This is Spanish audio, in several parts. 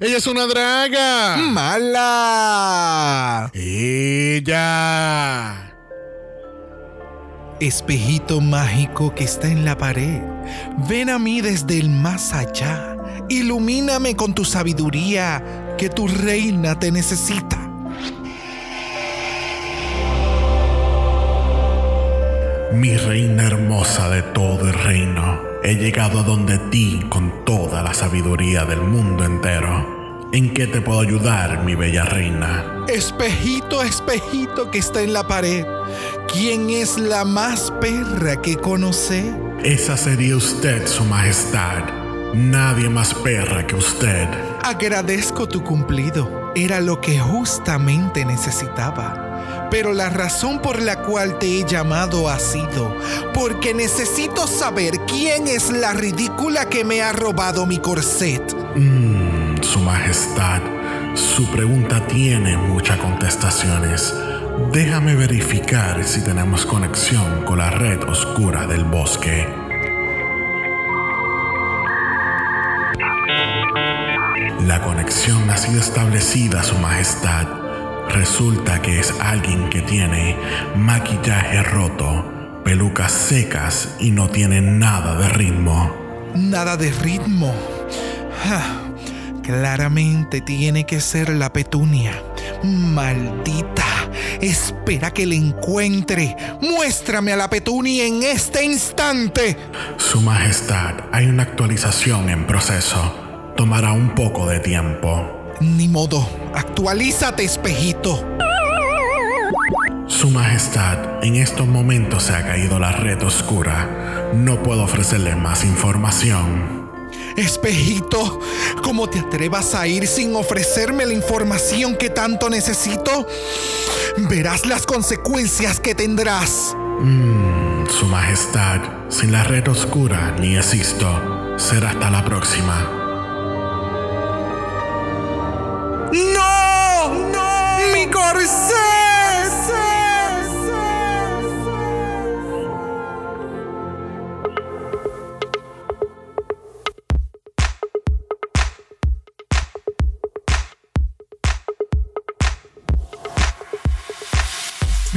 Ella es una draga. ¡Mala! Ella. Espejito mágico que está en la pared, ven a mí desde el más allá. Ilumíname con tu sabiduría, que tu reina te necesita. Mi reina hermosa de todo el reino, he llegado a donde ti con toda la sabiduría del mundo entero. ¿En qué te puedo ayudar, mi bella reina? Espejito, espejito que está en la pared, ¿quién es la más perra que conoce? Esa sería usted, su majestad. Nadie más perra que usted. Agradezco tu cumplido, era lo que justamente necesitaba. Pero la razón por la cual te he llamado ha sido porque necesito saber quién es la ridícula que me ha robado mi corset. Mmm, su majestad, su pregunta tiene muchas contestaciones. Déjame verificar si tenemos conexión con la red oscura del bosque. La conexión ha sido establecida, Su Majestad. Resulta que es alguien que tiene maquillaje roto, pelucas secas y no tiene nada de ritmo. Nada de ritmo. Ja, claramente tiene que ser la petunia. Maldita. Espera que le encuentre. Muéstrame a la petunia en este instante. Su Majestad, hay una actualización en proceso. Tomará un poco de tiempo. Ni modo. Actualízate, espejito. Su Majestad, en estos momentos se ha caído la red oscura. No puedo ofrecerle más información. Espejito, ¿cómo te atrevas a ir sin ofrecerme la información que tanto necesito? Verás las consecuencias que tendrás. Mmm, Su Majestad, sin la red oscura ni existo. Será hasta la próxima. ¡No! ¡No! ¡Mi corset!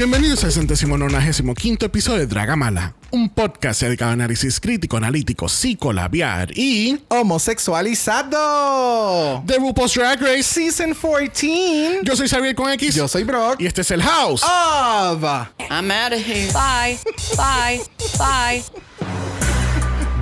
Bienvenidos al centésimo nonagésimo quinto episodio de Dragamala, un podcast dedicado a análisis crítico, analítico, psicolabiar y Homosexualizado. de RuPaul's Drag Race. Season 14. Yo soy Xavier con X Yo soy Brock. y este es el House. Of. I'm out of here. Bye. Bye. Bye.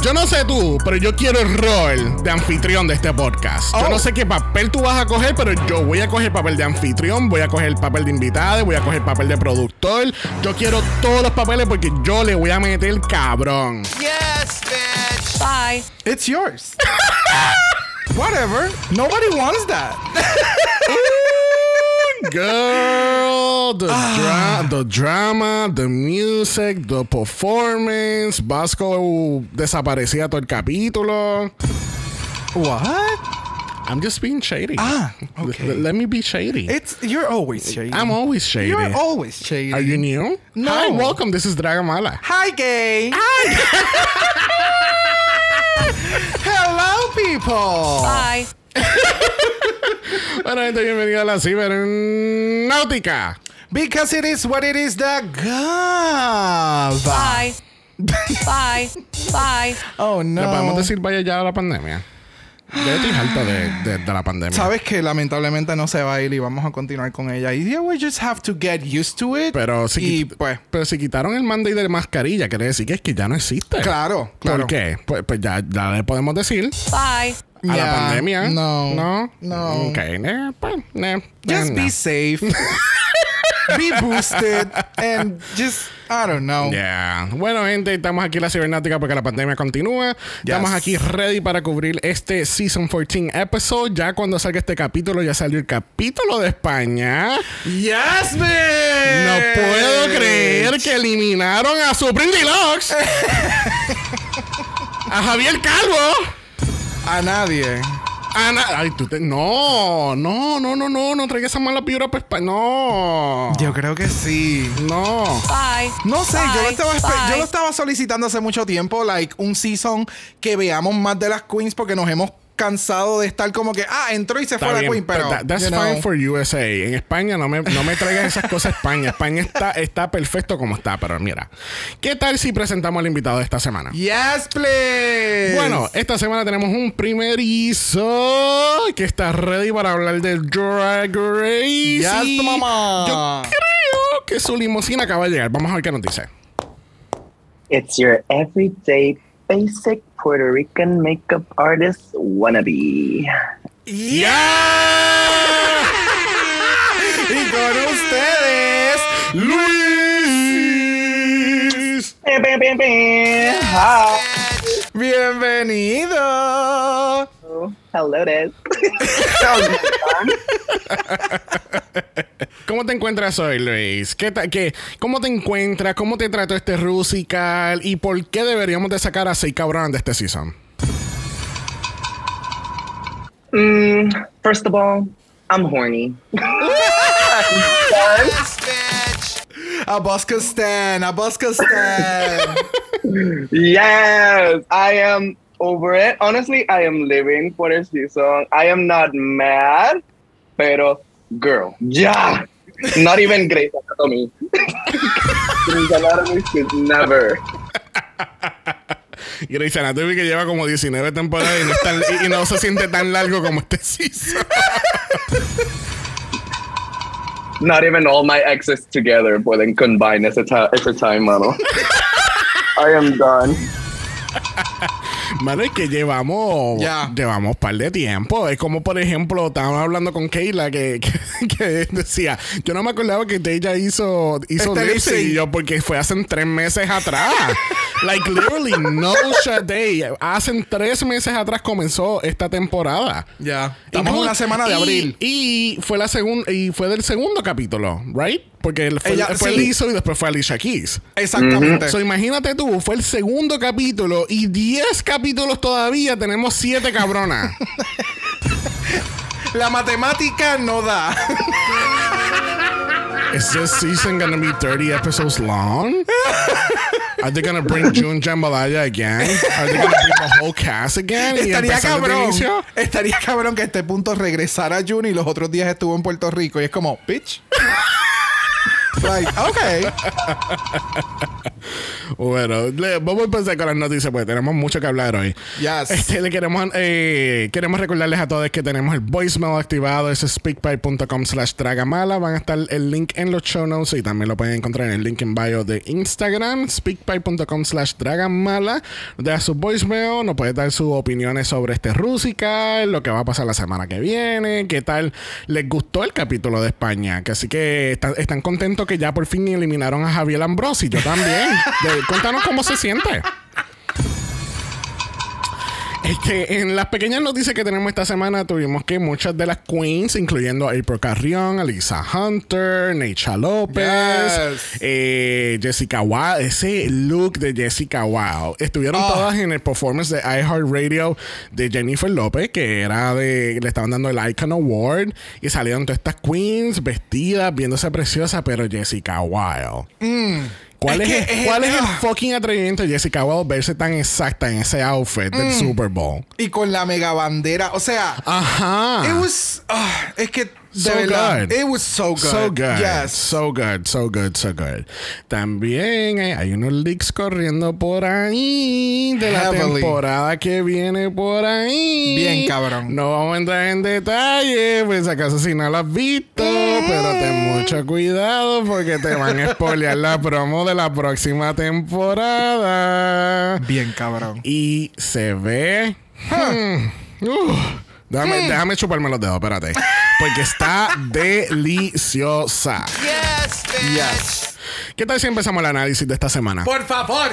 Yo no sé tú, pero yo quiero el rol de anfitrión de este podcast. Yo Oh. no sé qué papel tú vas a coger, pero yo voy a coger el papel de anfitrión, voy a coger el papel de invitado, voy a coger el papel de productor. Yo quiero todos los papeles porque yo le voy a meter el cabrón. Yes, bitch. Bye. It's yours. Whatever. Nobody wants that. Girl, the, Ah. dra- the drama, the music, the performance. Vasco desaparecía todo el capítulo. What? I'm just being shady. Ah, L- okay. let me be shady. It's you're always shady. I'm always shady. You're always shady. Are you new? No. Hi, welcome. This is Dragamala. Hi, gay. Hi. Hello, people. Bye. Bueno, gente, bienvenido a la cibernáutica. Because it is what it is the gava. Bye. Bye. Bye. Oh no. ¿Le podemos decir vaya ya a la pandemia? Yo estoy harto de, de- de la pandemia. Sabes que lamentablemente no se va a ir y vamos a continuar con ella. Y yeah, we just have to get used to it. Pero si, y pues, pero si quitaron el mandate de mascarilla, quiere decir que es que ya no existe. claro, claro. ¿Por qué? Pues, pues ya, ya le podemos decir Bye. A la pandemia. No. No. No. Ok, eh, pues, eh, Just be no. safe. be boosted. And just, I don't know. Yeah. Bueno, gente, estamos aquí en la cibernáutica porque la pandemia continúa. Estamos aquí ready para cubrir este Season 14 episode. Ya cuando salga este capítulo, ya salió el capítulo de España. Yes, No puedo creer que eliminaron a Supreme Deluxe. a Javier Calvo. A nadie. Ana, ay, tú te- no, no, no, no, no, no traigas esa mala vibra para España. No. Yo creo que sí. No. Bye. No sé, yo lo, estaba, Bye. yo lo estaba solicitando hace mucho tiempo, like un season que veamos más de las queens porque nos hemos cansado de estar como que, ah, entró y se fue Está la bien, Queen, pero. that- that's you know. fine for USA. En España no me, no me traigas esas cosas a España. España está, está perfecto como está, pero mira. ¿Qué tal si presentamos al invitado de esta semana? Yes, please. Bueno, esta semana tenemos un primerizo que está ready para hablar del Drag Race. Yes, mamá. Yo creo que su limusina acaba de llegar. Vamos a ver qué nos dice. It's your everyday basic Puerto Rican makeup artist wannabe. ¡Ya! y con ustedes, ¡Luis! Bam, bam. Hi. bienvenido. Hello. ¿Cómo te encuentras hoy, Luis? ¿Qué qué- ¿Cómo te encuentras? ¿Cómo te trató este Rusical? ¿Y por qué deberíamos de sacar a seis cabrones de este season? mm, first of all, I'm horny. A Bosca Stan, a Bosca Stan. yes, I am over it. Honestly, I am living for the season. I am not mad, pero girl, yeah. Not even Grey's Anatomy. Grey's Anatomy should never. Grey's Anatomy que lleva como 19 temporadas y no, tan- y- y no se siente tan largo como este season. Not even all my exes together pueden combine ese, ese time, mano. I am done. Mano, es que llevamos Ya. llevamos par de tiempo. Es como, por ejemplo, estábamos hablando con Keila que, que, que decía, yo no me acordaba que ella hizo, hizo Este lip sync. sync", y yo porque fue hace tres meses atrás. like, literally, no day. Hace tres meses atrás comenzó esta temporada. Ya. Estamos en una semana de y- abril. Y fue la segunda y fue del segundo capítulo, right? Porque él fue, Ella- fue sí. Lizzo y después fue Alicia Keys. Exactamente. So, imagínate tú, fue el segundo capítulo y 10 capítulos todavía tenemos 7 cabronas. La matemática no da. Is this season gonna be 30 episodes long? Are they gonna bring June Jambalaya again? Are they gonna bring the whole cast again? Estaría cabrón. Estaría cabrón que a este punto regresara June y los otros días estuvo en Puerto Rico y es como, bitch. Like, okay. Bueno, le- vamos a empezar con las noticias porque tenemos mucho que hablar hoy. Yes. Este, le queremos, eh, queremos recordarles a todos que tenemos el voicemail activado. Es speakpipe.com slash dragamala. Van a estar el link en los show notes y también lo pueden encontrar en el link en bio de Instagram. Speakpipe.com slash dragamala. Nos deja su voicemail. Nos puede dar sus opiniones sobre este Rusical, lo que va a pasar la semana que viene, qué tal les gustó el capítulo de España. Que así que están, están contentos que ya por fin eliminaron a Javier Ambrosi. Yo también. De- cuéntanos cómo se siente. Este, en las pequeñas noticias que tenemos esta semana tuvimos que muchas de las queens, incluyendo a April Carrión, Alisa Hunter, Neisha López, Yes. eh, Jessica Wow, ese look de Jessica Wow, estuvieron Oh. todas en el performance de iHeartRadio de Jennifer López, que era de, le estaban dando el Icon Award, y salieron todas estas queens vestidas, viéndose preciosas, pero Jessica Wow. ¿Cuál, Es es, que el, es- ¿Cuál es el fucking atrevimiento de Jessica Wow verse tan exacta en ese outfit del Super Bowl? Y con la mega bandera. O sea, Ajá. it was. ah, es que. De So verdad, good. It was so good. So good. Yes. So good, so good, so good. También hay, hay unos leaks corriendo por ahí de la temporada que viene por ahí. Bien, cabrón. No vamos a entrar en detalle, pues acaso si no lo has visto, pero ten mucho cuidado porque te van a spoilear la promo de la próxima temporada. Bien, cabrón. Y se ve. Hmm. Uh, déjame, déjame chuparme los dedos, espérate. Porque está deliciosa. Yes. ¿Qué tal si empezamos el análisis de esta semana? Por favor.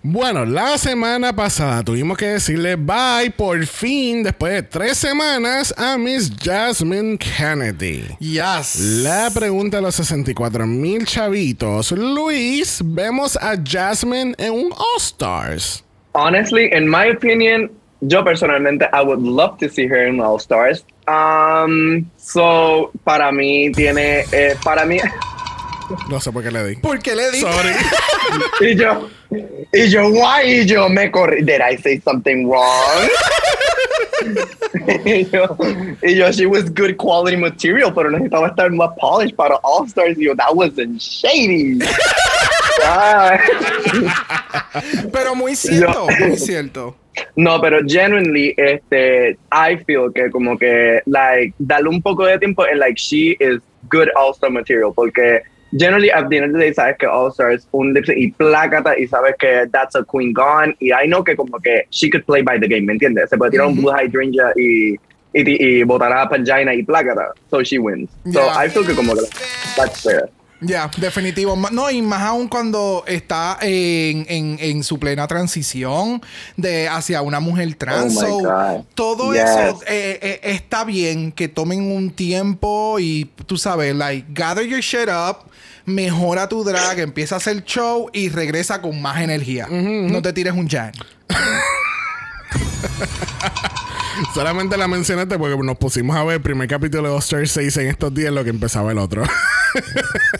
Bueno, la semana pasada tuvimos que decirle bye por fin, después de tres semanas, a Miss Jasmine Kennedy. Yes. La pregunta de los 64 mil chavitos. Luis, vemos a Jasmine en un All Stars. Honestly, in my opinion, yo personalmente, I would love to see her in All Stars. Um, so, para mí tiene, eh, para mí, No sé por qué le di. ¿Por qué le di? Sorry. y yo, y yo, why, y yo me corrí, did I say something wrong? y, yo, y yo, she was good quality material, pero necesitaba estar más polished para All Stars. Y yo, that wasn't shady. Ah. Pero muy cierto, Yo- muy cierto. No, pero genuinely, este, I feel que como que, like, darle un poco de tiempo and like, she is good All-Star material, porque generally at the end of the day sabes que All-Star es un lip y plácata y sabes que that's a queen gone y I know que como que she could play by the game, ¿me entiendes? Se puede tirar un Blue Hydrangea y, y, y botar a Pangina y plácata, so she wins. So Yeah. I feel que como que that's fair. Ya, definitivo. Ma- No, y más aún cuando está en, en, en su plena transición de hacia una mujer trans. Oh So, todo Yes. eso eh, eh, está bien que tomen un tiempo y tú sabes, like, gather your shit up. Mejora tu drag, empieza a hacer show y regresa con más energía. No te tires un jam. Solamente la mencionaste porque nos pusimos a ver el primer capítulo de Star 6 en estos días, lo que empezaba el otro.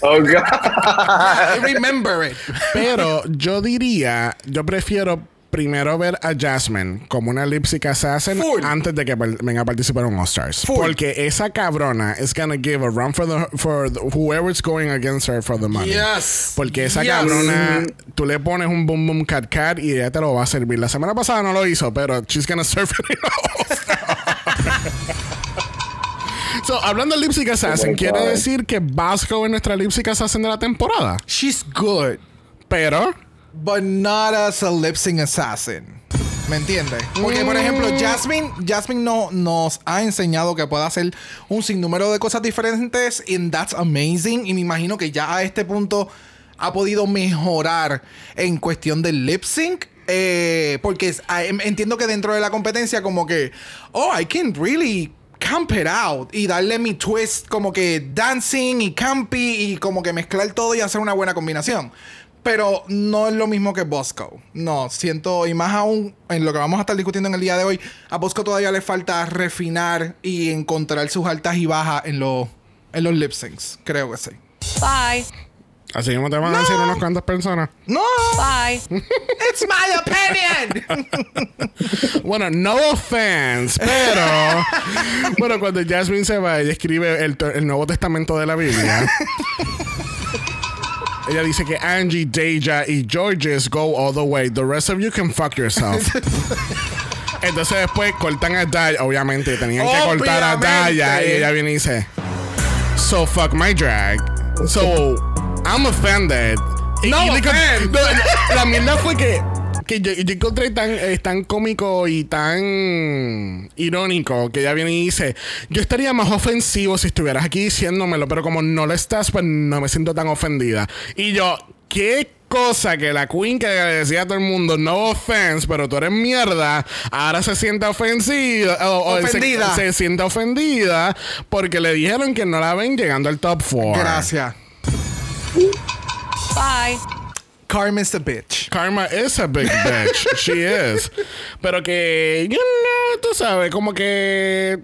Oh God. Remember it. Pero yo diría, yo prefiero primero ver a Jasmine como una lipstick assassin Full. antes de que venga a participar en All Stars. Full. Porque esa cabrona is gonna give a run for the for the- whoever's going against her for the money. Yes. Porque esa Yes. cabrona, tú le pones un boom boom cat cat y ella te lo va a servir. La semana pasada no lo hizo, pero she's gonna serve it. So, hablando de Lipstick Assassin, Oh quiere decir que Vasco es nuestra Lipstick Assassin de la temporada. She's good. Pero but not as a lip sync assassin. ¿Me entiendes? Porque, por ejemplo, Jasmine, Jasmine no, nos ha enseñado que puede hacer un sinnúmero de cosas diferentes and that's amazing. Y me imagino que ya a este punto ha podido mejorar en cuestión del lip sync. eh, porque ah, em- entiendo que dentro de la competencia como que, oh, I can really camp it out y darle mi twist como que dancing y campy y como que mezclar todo y hacer una buena combinación. Pero no es lo mismo que Bosco. No, siento, y más aún en lo que vamos a estar discutiendo en el día de hoy, a Bosco todavía le falta refinar y encontrar sus altas y bajas en, los en los lip syncs. Creo que sí. Bye. así mismo te van a decir unas cuantas personas. No, Bye. it's my opinion. Bueno, no offense, pero bueno, cuando Jasmine se va, ella escribe el, el Nuevo Testamento de la Biblia. Ella dice que Angie, Deja y Georges go all the way. The rest of you can fuck yourself. Entonces después cortan a Daya, obviamente tenían que cortar a Daya y ella viene y dice, So fuck my drag. So I'm offended. No y no, la mierda fue que que yo, yo encontré tan, eh, tan cómico y tan irónico que ella viene y dice, yo estaría más ofensivo si estuvieras aquí diciéndomelo, pero como no lo estás, pues no me siento tan ofendida. Y yo, qué cosa que la queen que le decía a todo el mundo, no offense, pero tú eres mierda, ahora se siente ofensiva. o- o se- Ofendida. Se, siente ofendida porque le dijeron que no la ven llegando al top 4. Gracias. Bye. Karma's the bitch. Karma is a big bitch. She is. Pero que, you know, tú sabes, como que.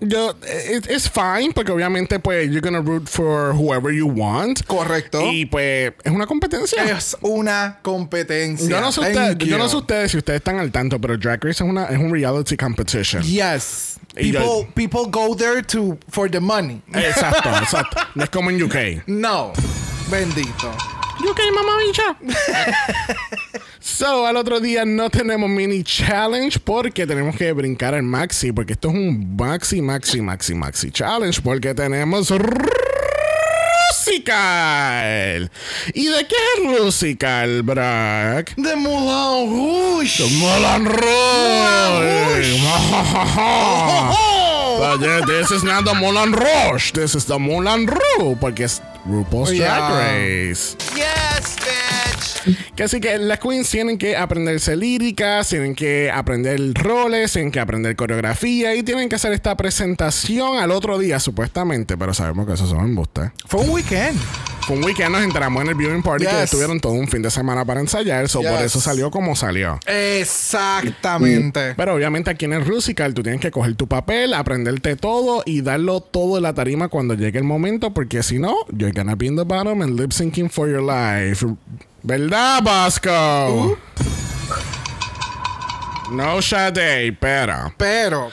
Yo, it- it's fine, porque obviamente, pues, you're gonna root for whoever you want. Correcto. Y pues, es una competencia. Es una competencia. Yo no, sé ustedes, yo no sé ustedes si ustedes están al tanto, pero Drag Race es, una, es un reality competition. Yes. Y yo- People, people go there to for the money. Exacto, exacto. No es como en UK. No. Bendito. UK, mamá bicha. so, al otro día no tenemos mini challenge porque tenemos que brincar al maxi. Porque esto es un maxi, maxi, maxi, maxi challenge. Porque tenemos Rusical. ¿Y de qué es Rusical, Brack? The Moulin Rouge. Moulin Rouge. But yeah, this is not the Moulin Rouge. This is the Moulin Rouge. Porque es RuPaul's Drag Yeah. Race. Bitch. Que así que las queens tienen que aprenderse líricas, tienen que aprender roles, tienen que aprender coreografía y tienen que hacer esta presentación al otro día, supuestamente. Pero sabemos que eso son embustes. Fue un weekend. Fue un weekend, nos enteramos en el viewing party que Yes. estuvieron todo un fin de semana para ensayar, so por Yes. eso salió como salió. Exactamente. Pero obviamente aquí en el Rusical tú tienes que coger tu papel, aprenderte todo y darlo todo en la tarima cuando llegue el momento, porque si no, you're gonna be in the bottom and lip syncing for your life. ¿Verdad, Vasco? No Sade, pero. Pero.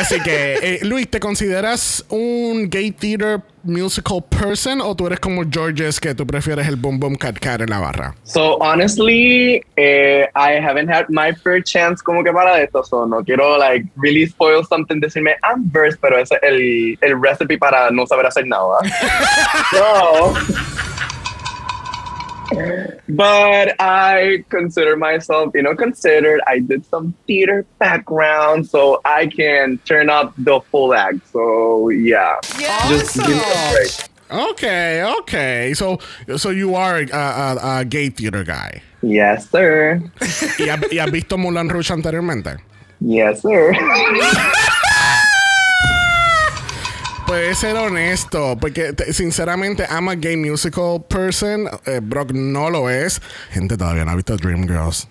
Así que, eh, Luis, ¿te consideras un gay theater musical person o tú eres como Georges que tú prefieres el boom boom cat cat en la barra? So honestly, eh, I haven't had my fair chance como que para esto, so no quiero like really spoil something, decirme I'm verse, pero ese es el, el recipe para no saber hacer nada. so, but I consider myself, you know, considered. I did some theater background, so I can turn up the full act. So yeah, just give me a break. Okay, okay. So, so you are a, a- a gay theater guy. Yes, sir. ¿Y, ha- y has visto Moulin Rouge anteriormente? Yes, sir. Puede ser honesto, porque te- sinceramente I'm a gay musical person. Eh, Brock no lo es. Gente todavía no ha visto Dreamgirls.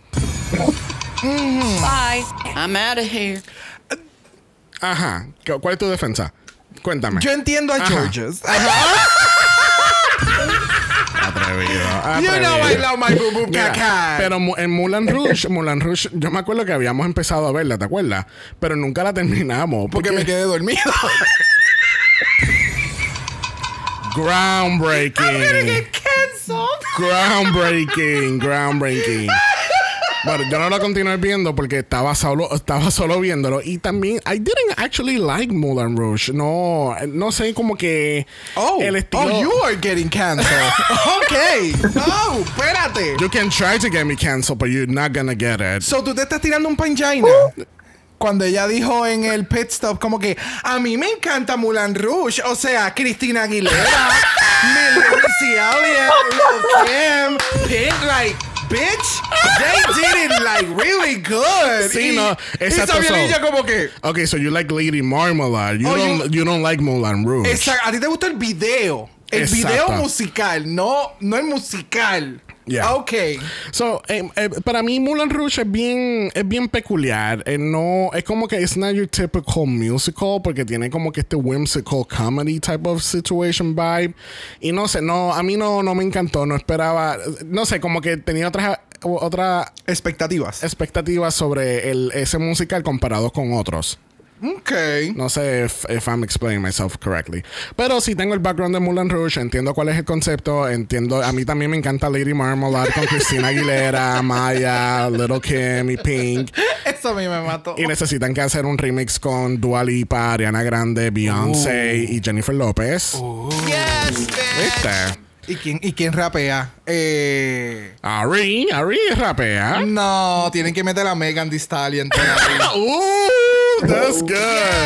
Bye. I'm out of here. Ajá. ¿Cu- ¿Cuál es tu defensa? Cuéntame. Yo entiendo a Ajá. Georges. Atrevido. You know I love my Mira, cat cat. pero en Moulin Rouge, Moulin Rouge, yo me acuerdo que habíamos empezado a verla, ¿te acuerdas? Pero nunca la terminamos. porque me quedé dormido. Groundbreaking. Cancelled. Groundbreaking. Groundbreaking. Bueno, yo no lo continué viendo porque estaba solo, estaba solo viéndolo. Y también, I didn't actually like Moulin Rouge. No, no sé, como que Oh, el estilo. oh, you are getting canceled. okay. Oh, espérate. You can try to get me canceled, but you're not gonna get it. So, tú te estás tirando un panjaina. Cuando ella dijo en el pit stop como que a mí me encanta Mulan Rouge, o sea, Cristina Aguilera, Elliott, Lil Kim, Pink, like, bitch, they did it like really good. Sí, y, no, y exacto, esa so- ella como que, Okay, so you like Lady Marmalade. You Oh, don't you, don't like Moulin Rouge. esa- a ti te gusta el video, el Exacto. video musical, no, no el musical. Yeah. Ok. So, eh, eh, para mí Moulin Rouge es bien, es bien peculiar. Eh, no, es como que it's not your typical musical porque tiene como que este whimsical comedy type of situation vibe. Y no sé, no, a mí no, no me encantó, no esperaba, no sé, como que tenía otras otra Expectativas. expectativas sobre el, ese musical comparado con otros. Ok. No sé if, if I'm explaining myself correctly. Pero sí tengo el background de Moulin Rouge, entiendo cuál es el concepto, entiendo, a mí también me encanta Lady Marmalade con Christina Aguilera, Maya, Little Kim y Pink. Eso a mí me mató. Y necesitan que hacer un remix con Dua Lipa, Ariana Grande, Beyoncé y Jennifer López. Yes, ¿Viste? ¿Y quién, ¿Y quién rapea? Eh... Ari, Ari rapea. No, tienen que meter a Megan Thee Stallion. todavía. That's good.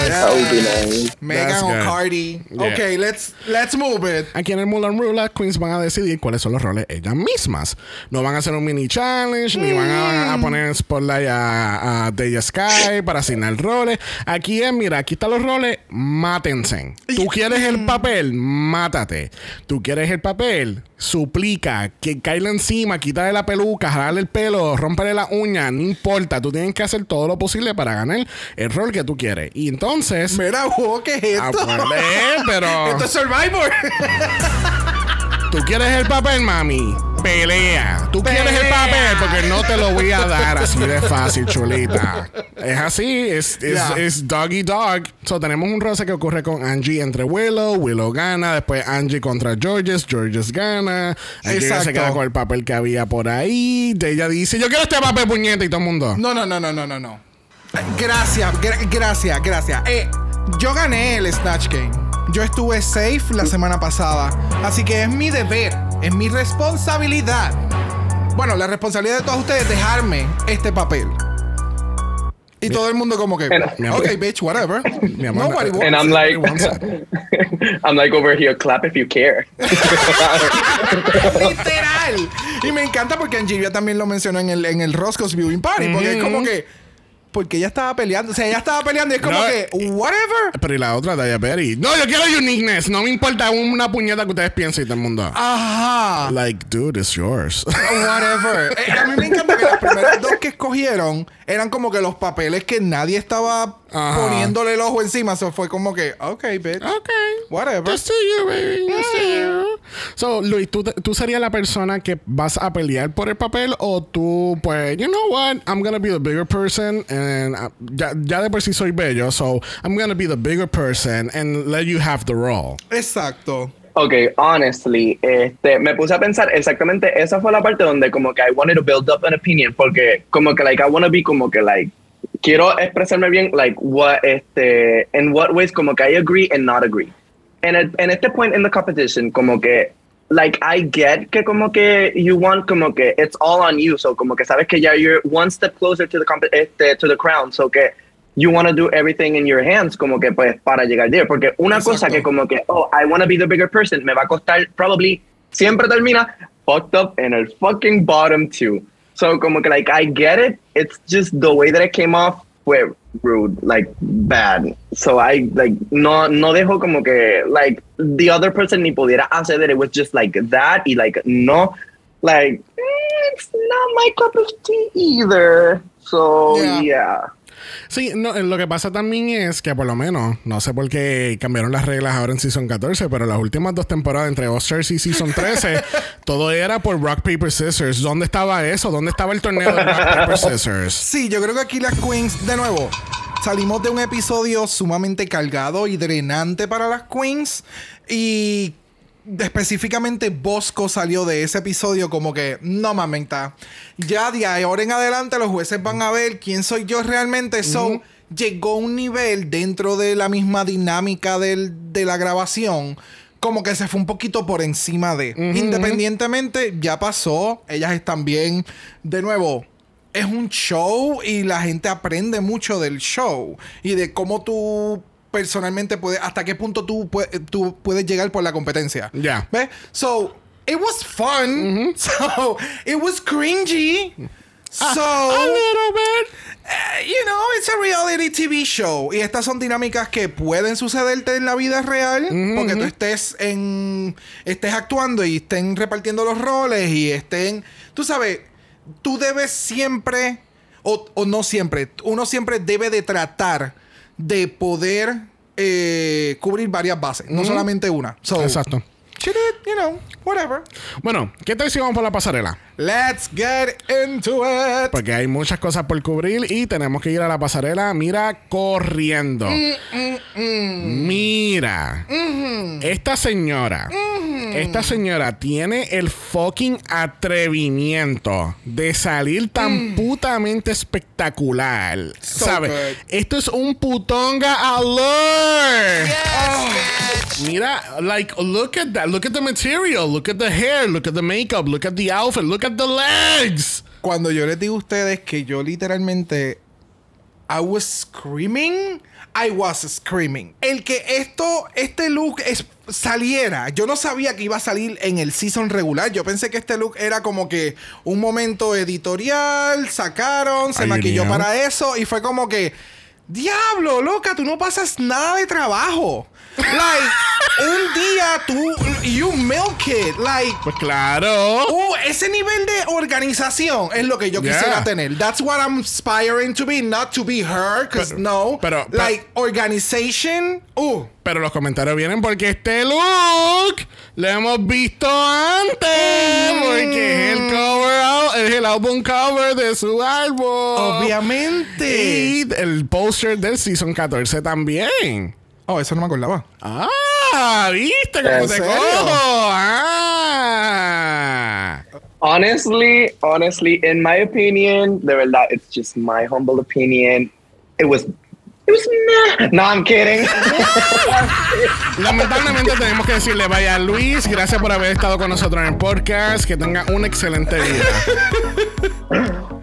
That would be nice. Megan o. Cardi. Yeah. Ok, let's, let's move it. Aquí en el Moulin Rouge las queens van a decidir cuáles son los roles ellas mismas. No van a hacer un mini challenge, ni van a, a poner en spotlight a, a Deja Sky para asignar roles. Aquí es, mira, aquí están los roles, mátense. Tú quieres el papel, mátate. Tú quieres el papel, suplica, que caerle encima, quítale la peluca, jalarle el pelo, rompele la uña, no importa. Tú tienes que hacer todo lo posible para ganar el rol que tú quieres. Y entonces... Mira, wow, ¿qué es Ah, esto? pues, eh, pero... Esto es Survivor. Tú quieres el papel, mami. Pelea. Tú quieres el papel porque no te lo voy a dar así de fácil, chulita. Es así, es, es, Yeah. es doggy dog. So, tenemos un roce que ocurre con Angie entre Willow. Willow gana. Después Angie contra Georges. Georges gana. Exacto. se queda con el papel que había por ahí. De ella dice: Yo quiero este papel, puñeta. Y todo el mundo. No, no, no, no, no, no, no. Gracias, gra- gracias, gracias. Eh, yo gané el Snatch Game. Yo estuve safe la semana pasada. Así que es mi deber, es mi responsabilidad. Bueno, la responsabilidad de todos ustedes dejarme este papel. Y todo el mundo como que, Mi amor. ok, bitch, whatever. Mi amor, Nobody no- wants And I'm like. I'm like over here, clap if you care. Literal. Y me encanta porque Angelina también lo mencionó en el, en el Roscoe's Viewing Party. Porque es como que. Porque ella estaba peleando. O sea, ella estaba peleando y es como No. que, whatever. Pero y la otra, Daya Berry. No, yo quiero uniqueness. No me importa una puñeta que ustedes piensen y todo el mundo. Ajá. Like, dude, it's yours. Whatever. Eh, a mí me encanta que las primeras dos que escogieron eran como que los papeles que nadie estaba Ajá. poniéndole el ojo encima. Eso fue como que, ok, bitch. Ok. Whatever. Just to you, baby. Just to you. So, Luis, ¿tú, ¿tú serías la persona que vas a pelear por el papel o tú, pues, you know what? I'm gonna be the bigger person and uh, ya, ya de por sí soy bello, so I'm gonna be the bigger person and let you have the role. Exacto. Ok, honestly, este, me puse a pensar exactamente, esa fue la parte donde como que I wanted to build up an opinion, porque como que like I want to be como que like, quiero expresarme bien, like what, este, in what ways como que I agree and not agree. And at, and at the point in the competition, como que, like I get que como que you want como que it's all on you, so como que sabes que ya you're one step closer to the, este, to the crown, so que you want to do everything in your hands como que pues para llegar there. Porque una cosa que como que oh I want to be the bigger person me va a costar probably siempre termina fucked up in el fucking bottom two so como que like I get it it's just the way that it came off fue rude like bad so I like no no dejo como que like the other person ni pudiera hacer that. it was just like that y like no like eh, it's not my cup of tea either so Yeah. yeah. Sí, no, eh, lo que pasa también es que por lo menos, no sé por qué cambiaron las reglas ahora en Season 14, pero las últimas dos temporadas entre All-Stars y Season 13, todo era por Rock, Paper, Scissors. ¿Dónde estaba eso? ¿Dónde estaba el torneo de Rock, Paper, Scissors? Sí, yo creo que aquí las queens, de nuevo, salimos de un episodio sumamente cargado y drenante para las queens. Y específicamente Bosco salió de ese episodio como que, no mamenta. Ya de ahora en adelante los jueces van a ver quién soy yo realmente. So, llegó un nivel dentro de la misma dinámica del- de la grabación. Como que se fue un poquito por encima de. Independientemente, ya pasó. Ellas están bien. De nuevo, es un show y la gente aprende mucho del show y de cómo tú personalmente puedes, hasta qué punto tú, tú puedes llegar por la competencia. Ya. ¿Ves? So, it was fun. So, it was cringy. So, A little bit. eh, you know, it's a reality TV show. Y estas son dinámicas que pueden sucederte en la vida real. porque tú estés en. estés actuando y estén repartiendo los roles y estén. Tú sabes, tú debes siempre. O, o no siempre. Uno siempre debe de tratar de poder eh, cubrir varias bases. No solamente una. So, Exacto. shit it, you know, whatever. Bueno, ¿qué tal si vamos por la pasarela? Let's get into it. Porque hay muchas cosas por cubrir y tenemos que ir a la pasarela, mira, corriendo. Mira, esta señora, esta señora tiene el fucking atrevimiento de salir tan putamente espectacular. So ¿Sabes? Esto es un putonga allure. Mira, like, look at that. Look at the material. Look at the hair. Look at the makeup. Look at the outfit. Look at the legs. Cuando yo les digo a ustedes que yo literalmente I was screaming, I was screaming. El que esto, este look es, saliera, yo no sabía que iba a salir en el season regular. Yo pensé que este look era como que un momento editorial, sacaron, se Ay, maquilló para eso y fue como que, diablo, loca, tú no pasas nada de trabajo. Like, un día tú, you milk it, like. Pues claro. Uh, ese nivel de organización es lo que yo Yeah. quisiera tener. That's what I'm aspiring to be, not to be her, because Pero- no. pero- pero- like organization. Uh, Pero los comentarios vienen porque este look lo hemos visto antes. Porque es el cover, out- es el álbum cover de su álbum. obviamente. Y el poster del season 14 también. Oh, eso no me acordaba. Ah, ¿viste cómo ¿En te serio? cojo? Ah. Honestly, honestly, in my opinion, de verdad, it's just my humble opinion. It was, it was meh. No, I'm kidding. Lamentablemente tenemos que decirle vaya Luis, gracias por haber estado con nosotros en el podcast, que tenga un excelente día.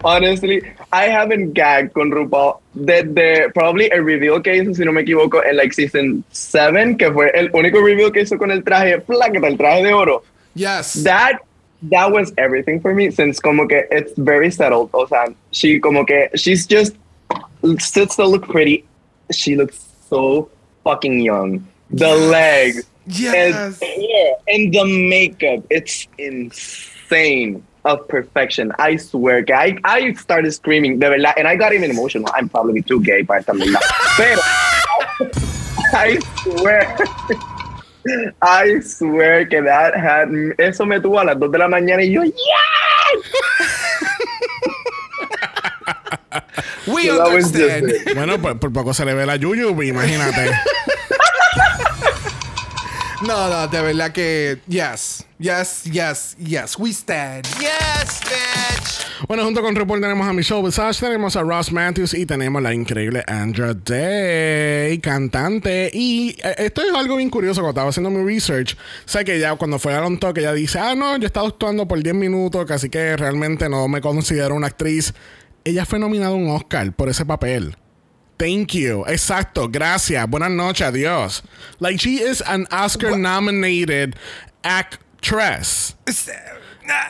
Honestly, I haven't gagged con RuPaul desde probably el reveal que hizo, si no me equivoco, en like season 7, que fue el único reveal que hizo con el traje plaqueta, el traje de oro. Yes. That that was everything for me since como que it's very settled. O sea, she como que she's just still look pretty. She looks so fucking young. The legs, Yes. and hair, and the makeup. It's insane. of perfection. I swear, I, I started screaming, de verdad, and I got even emotional. I'm probably too gay by mierda. Pero, I swear, I swear que that had, eso me tuvo a las 2 de la mañana y yo, yes! We understand. Bueno, pues por poco se le ve la yuyu, imagínate. No, no, de verdad que yes, yes, yes, yes, we stand. Yes, bitch. Bueno, junto con RuPaul tenemos a Michelle Visage, tenemos a Ross Matthews y tenemos a la increíble Andra Day, cantante. Y eh, esto es algo bien curioso cuando estaba haciendo mi research. Sé que ya cuando fue a Long Talk, ella dice, ah, no, yo he estado actuando por 10 minutos, casi que realmente no me considero una actriz. Ella fue nominada a un Oscar por ese papel. Thank you. Exacto. Gracias. Buenas noches. Adiós. Like, she is an Oscar nominated actress.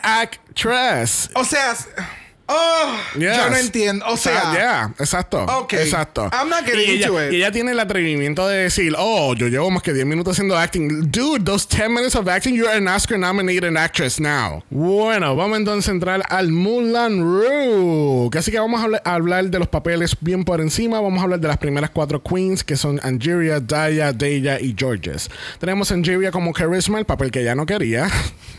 Actress. O sea, oh, Yes. yo no entiendo. O sea, ya, exacto. Ok. Exacto. I'm not getting y ella, into it. y ella tiene el atrevimiento de decir, oh, yo llevo más que 10 minutos haciendo acting. Dude, those 10 minutes of acting, you're an Oscar nominated actress now. Bueno, vamos entonces a entrar al Mulan Rouge. Así que vamos a hablar, a hablar de los papeles bien por encima. Vamos a hablar de las primeras cuatro queens, que son Angeria, Daya, Deya y Georges. Tenemos a Angeria como Charisma, el papel que ella no quería.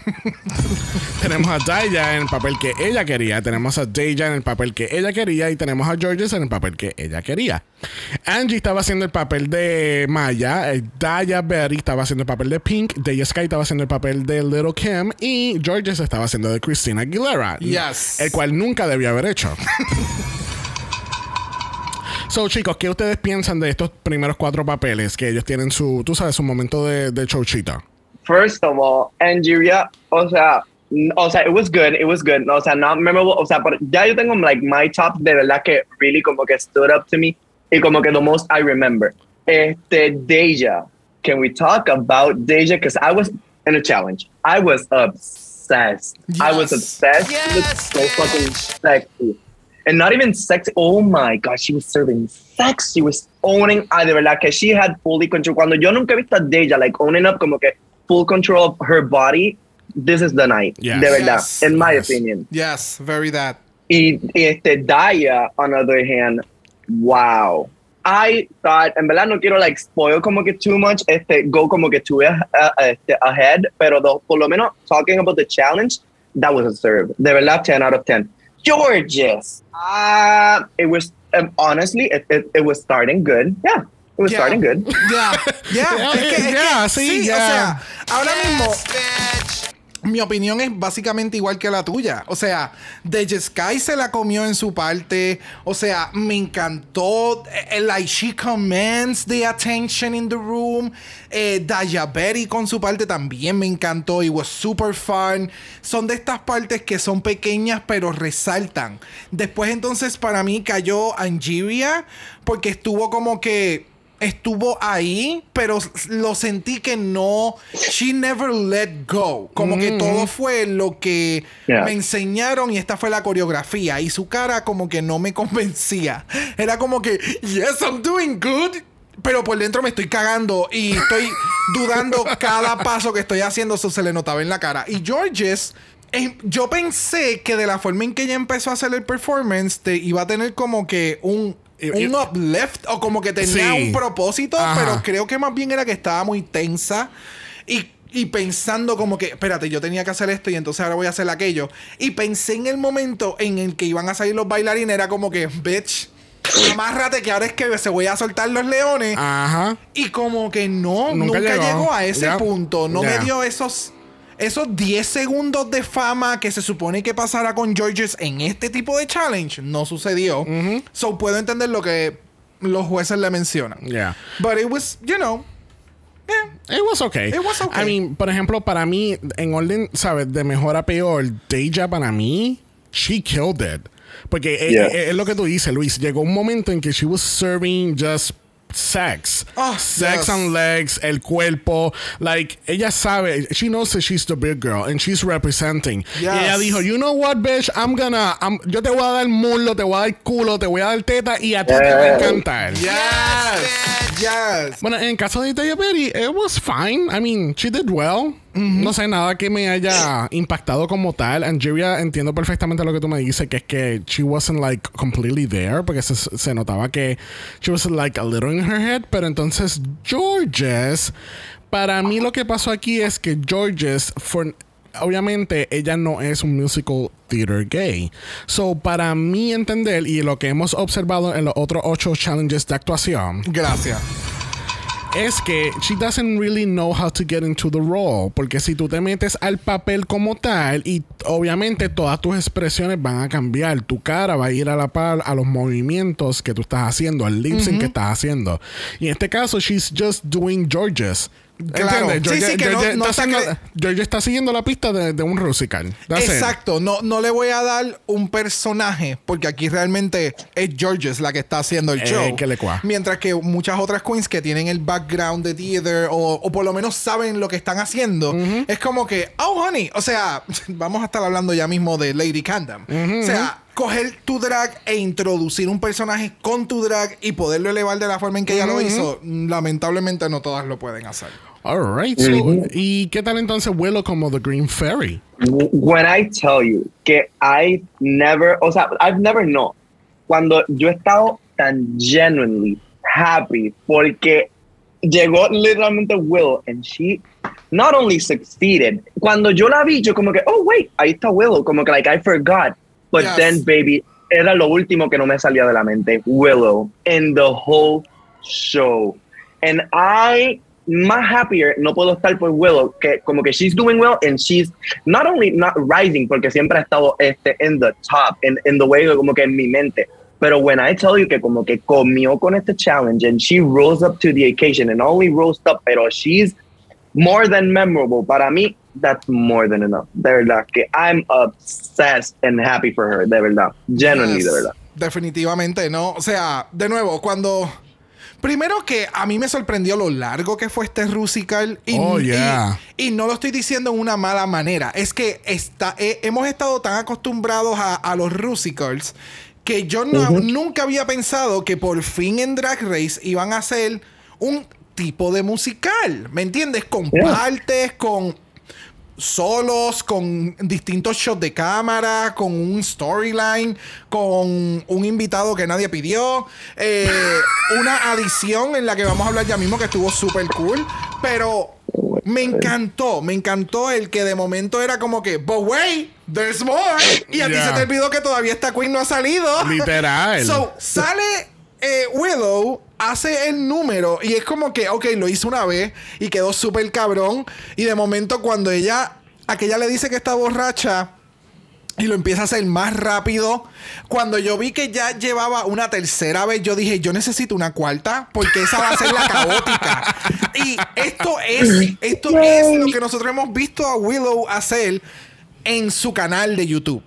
tenemos a Daya en el papel que ella quería. Tenemos a Deja en el papel que ella quería. Y tenemos a Georges en el papel que ella quería. Angie estaba haciendo el papel de Maya. eh, Daya Berry estaba haciendo el papel de Pink. Deja Sky estaba haciendo el papel de Little Kim. Y Georges estaba haciendo de Christina Aguilera. Yes. El cual nunca debió haber hecho. So, chicos, ¿qué ustedes piensan de estos primeros cuatro papeles que ellos tienen su, tú sabes, su momento de, de showchita? First of all, Angeria, o sea, o sea, it was good, it was good, o sea, not memorable, o sea, pero ya yo tengo like my top de verdad que really como que stood up to me y como que the most I remember. Este, Deja, can we talk about Deja? Because I was in a challenge. I was obsessed. I was obsessed. Looked so fucking sexy. And not even sexy. Oh my God, she was serving sex. She was owning. Ah, de verdad que she had fully control. Cuando yo nunca he visto a Deja, like owning up, como que full control of her body. This is the night. Yes. De verdad, Yes. in my Yes. opinion. yes, very that. Y este Daya, on the other hand, wow. I thought, en verdad no quiero like spoil como que too much, este, go como que too uh, este, ahead, pero do- por lo menos talking about the challenge, that was a serve. De verdad, 10 out of 10. Georges, ah, it was, um, honestly, it, it, it was starting good. Yeah, it was Yeah. starting good. Yeah, yeah, Yeah, es que- es que- yeah, sí, o yeah. sea, ahora mismo mi opinión es básicamente igual que la tuya. O sea, The Sky se la comió en su parte. O sea, me encantó. eh, like, she commands the attention in the room. Eh, con su parte también me encantó. Y was super fun. Son de estas partes que son pequeñas pero resaltan. Después entonces para mí cayó Angeria porque estuvo como que estuvo ahí, pero lo sentí que no. She never let go. Como que todo fue lo que Yeah. me enseñaron y esta fue la coreografía. Y su cara como que no me convencía. Era como que, yes, I'm doing good. Pero por dentro me estoy cagando y estoy dudando cada paso que estoy haciendo. Eso se le notaba en la cara. Y Georges. eh, yo pensé que de la forma en que ella empezó a hacer el performance, te iba a tener como que un, un uplift o como que tenía Sí. un propósito, Ajá. pero creo que más bien era que estaba muy tensa y, y pensando como que, espérate, yo tenía que hacer esto y entonces ahora voy a hacer aquello. Y pensé en el momento en el que iban a salir los bailarines, era como que, bitch, amárrate que ahora es que se voy a soltar los leones. Ajá. Y como que no, Nunca nunca, llegó. llegó. a ese punto. No me dio esos, esos 10 segundos de fama que se supone que pasara con Georges en este tipo de challenge. No sucedió. So puedo entender lo que los jueces le mencionan. Yeah. But it was, you know. eh, It was okay. It was okay. I mean, por ejemplo, para mí, en orden, ¿sabes? De mejor a peor, Deja para mí, she killed it. Porque eh, Yeah. eh, es lo que tú dices, Luis. Llegó un momento en que she was serving just sex. Oh, sex yes. on legs, el cuerpo. Like, ella sabe, she knows that she's the big girl and she's representing. Y Yes. ella dijo, you know what, bitch, I'm gonna, I'm- yo te voy a dar muslo, te voy a dar culo, te voy a dar teta y a ti te va a Yeah. encantar. Yes. Yes. Bueno, en caso de Taya Perry, it was fine. I mean, she did well. No sé, nada que me haya impactado como tal. Angeria, entiendo perfectamente lo que tú me dices, que es que she wasn't like completely there, porque se, se notaba que she was like a little in her head, pero entonces Georges, para mí lo que pasó aquí es que Georges, for, obviamente ella no es un musical theater gay. So, para mí entender y lo que hemos observado en los otros ocho challenges de actuación, Gracias. Es que she doesn't really know how to get into the role. Porque si tú te metes al papel como tal, y obviamente todas tus expresiones van a cambiar, tu cara va a ir a la par a los movimientos que tú estás haciendo, al lip sync que estás haciendo. Y en este caso, she's just doing Georges. Claro. Sí, sí, que no- no está está Georgia está siguiendo la pista de, de un it. Exacto, no, no le voy a dar un personaje porque aquí realmente es Georges la que está haciendo el Eh, show. que le cua. Mientras que muchas otras queens que tienen el background de theater o, o por lo menos saben lo que están haciendo, es como que, oh, honey, o sea, vamos a estar hablando ya mismo de Lady Candom. O sea, coger tu drag e introducir un personaje con tu drag y poderlo elevar de la forma en que ella lo hizo, lamentablemente no todas lo pueden hacer. All right. So, ¿Y qué tal entonces vuelo como The Green Fairy? When I tell you que I never, o sea, I've never known, cuando yo he estado tan genuinely happy porque llegó literalmente Will and she not only succeeded, cuando yo la vi, yo como que, oh wait, ahí está Willow, como que like I forgot, but Yes. then baby, era lo último que no me salía de la mente, Willow in the whole show. And I más happier no puedo estar por Willow que como que she's doing well and she's not only not rising porque siempre ha estado este in the top in, in the way como que en mi mente pero when I tell you que como que comió con este challenge and she rose up to the occasion and only rose up pero she's more than memorable para mí that's more than enough de verdad que I'm obsessed and happy for her de verdad genuinely Yes, de verdad Definitivamente, ¿no? O sea, de nuevo, cuando. Primero que a mí me sorprendió lo largo que fue este Rusical. Y, Oh, yeah. y, no lo estoy diciendo en una mala manera. Es que está, eh, hemos estado tan acostumbrados a, a los Rusicals que yo no- nunca había pensado que por fin en Drag Race iban a hacer un tipo de musical. ¿Me entiendes? Con Yeah. partes, con solos, con distintos shots de cámara, con un storyline, con un invitado que nadie pidió, eh, una adición en la que vamos a hablar ya mismo que estuvo súper cool, pero me encantó, me encantó el que de momento era como que, but wait, there's more, y a ti se te olvidó que todavía esta queen no ha salido. Literal. So, sale eh, Willow, hace el número y es como que, ok, lo hizo una vez y quedó súper cabrón. Y de momento, cuando ella, aquella le dice que está borracha. Y lo empieza a hacer más rápido. Cuando yo vi que ya llevaba una tercera vez, yo dije, yo necesito una cuarta, porque esa va a ser la caótica. y esto es, esto es lo que nosotros hemos visto a Willow hacer en su canal de YouTube.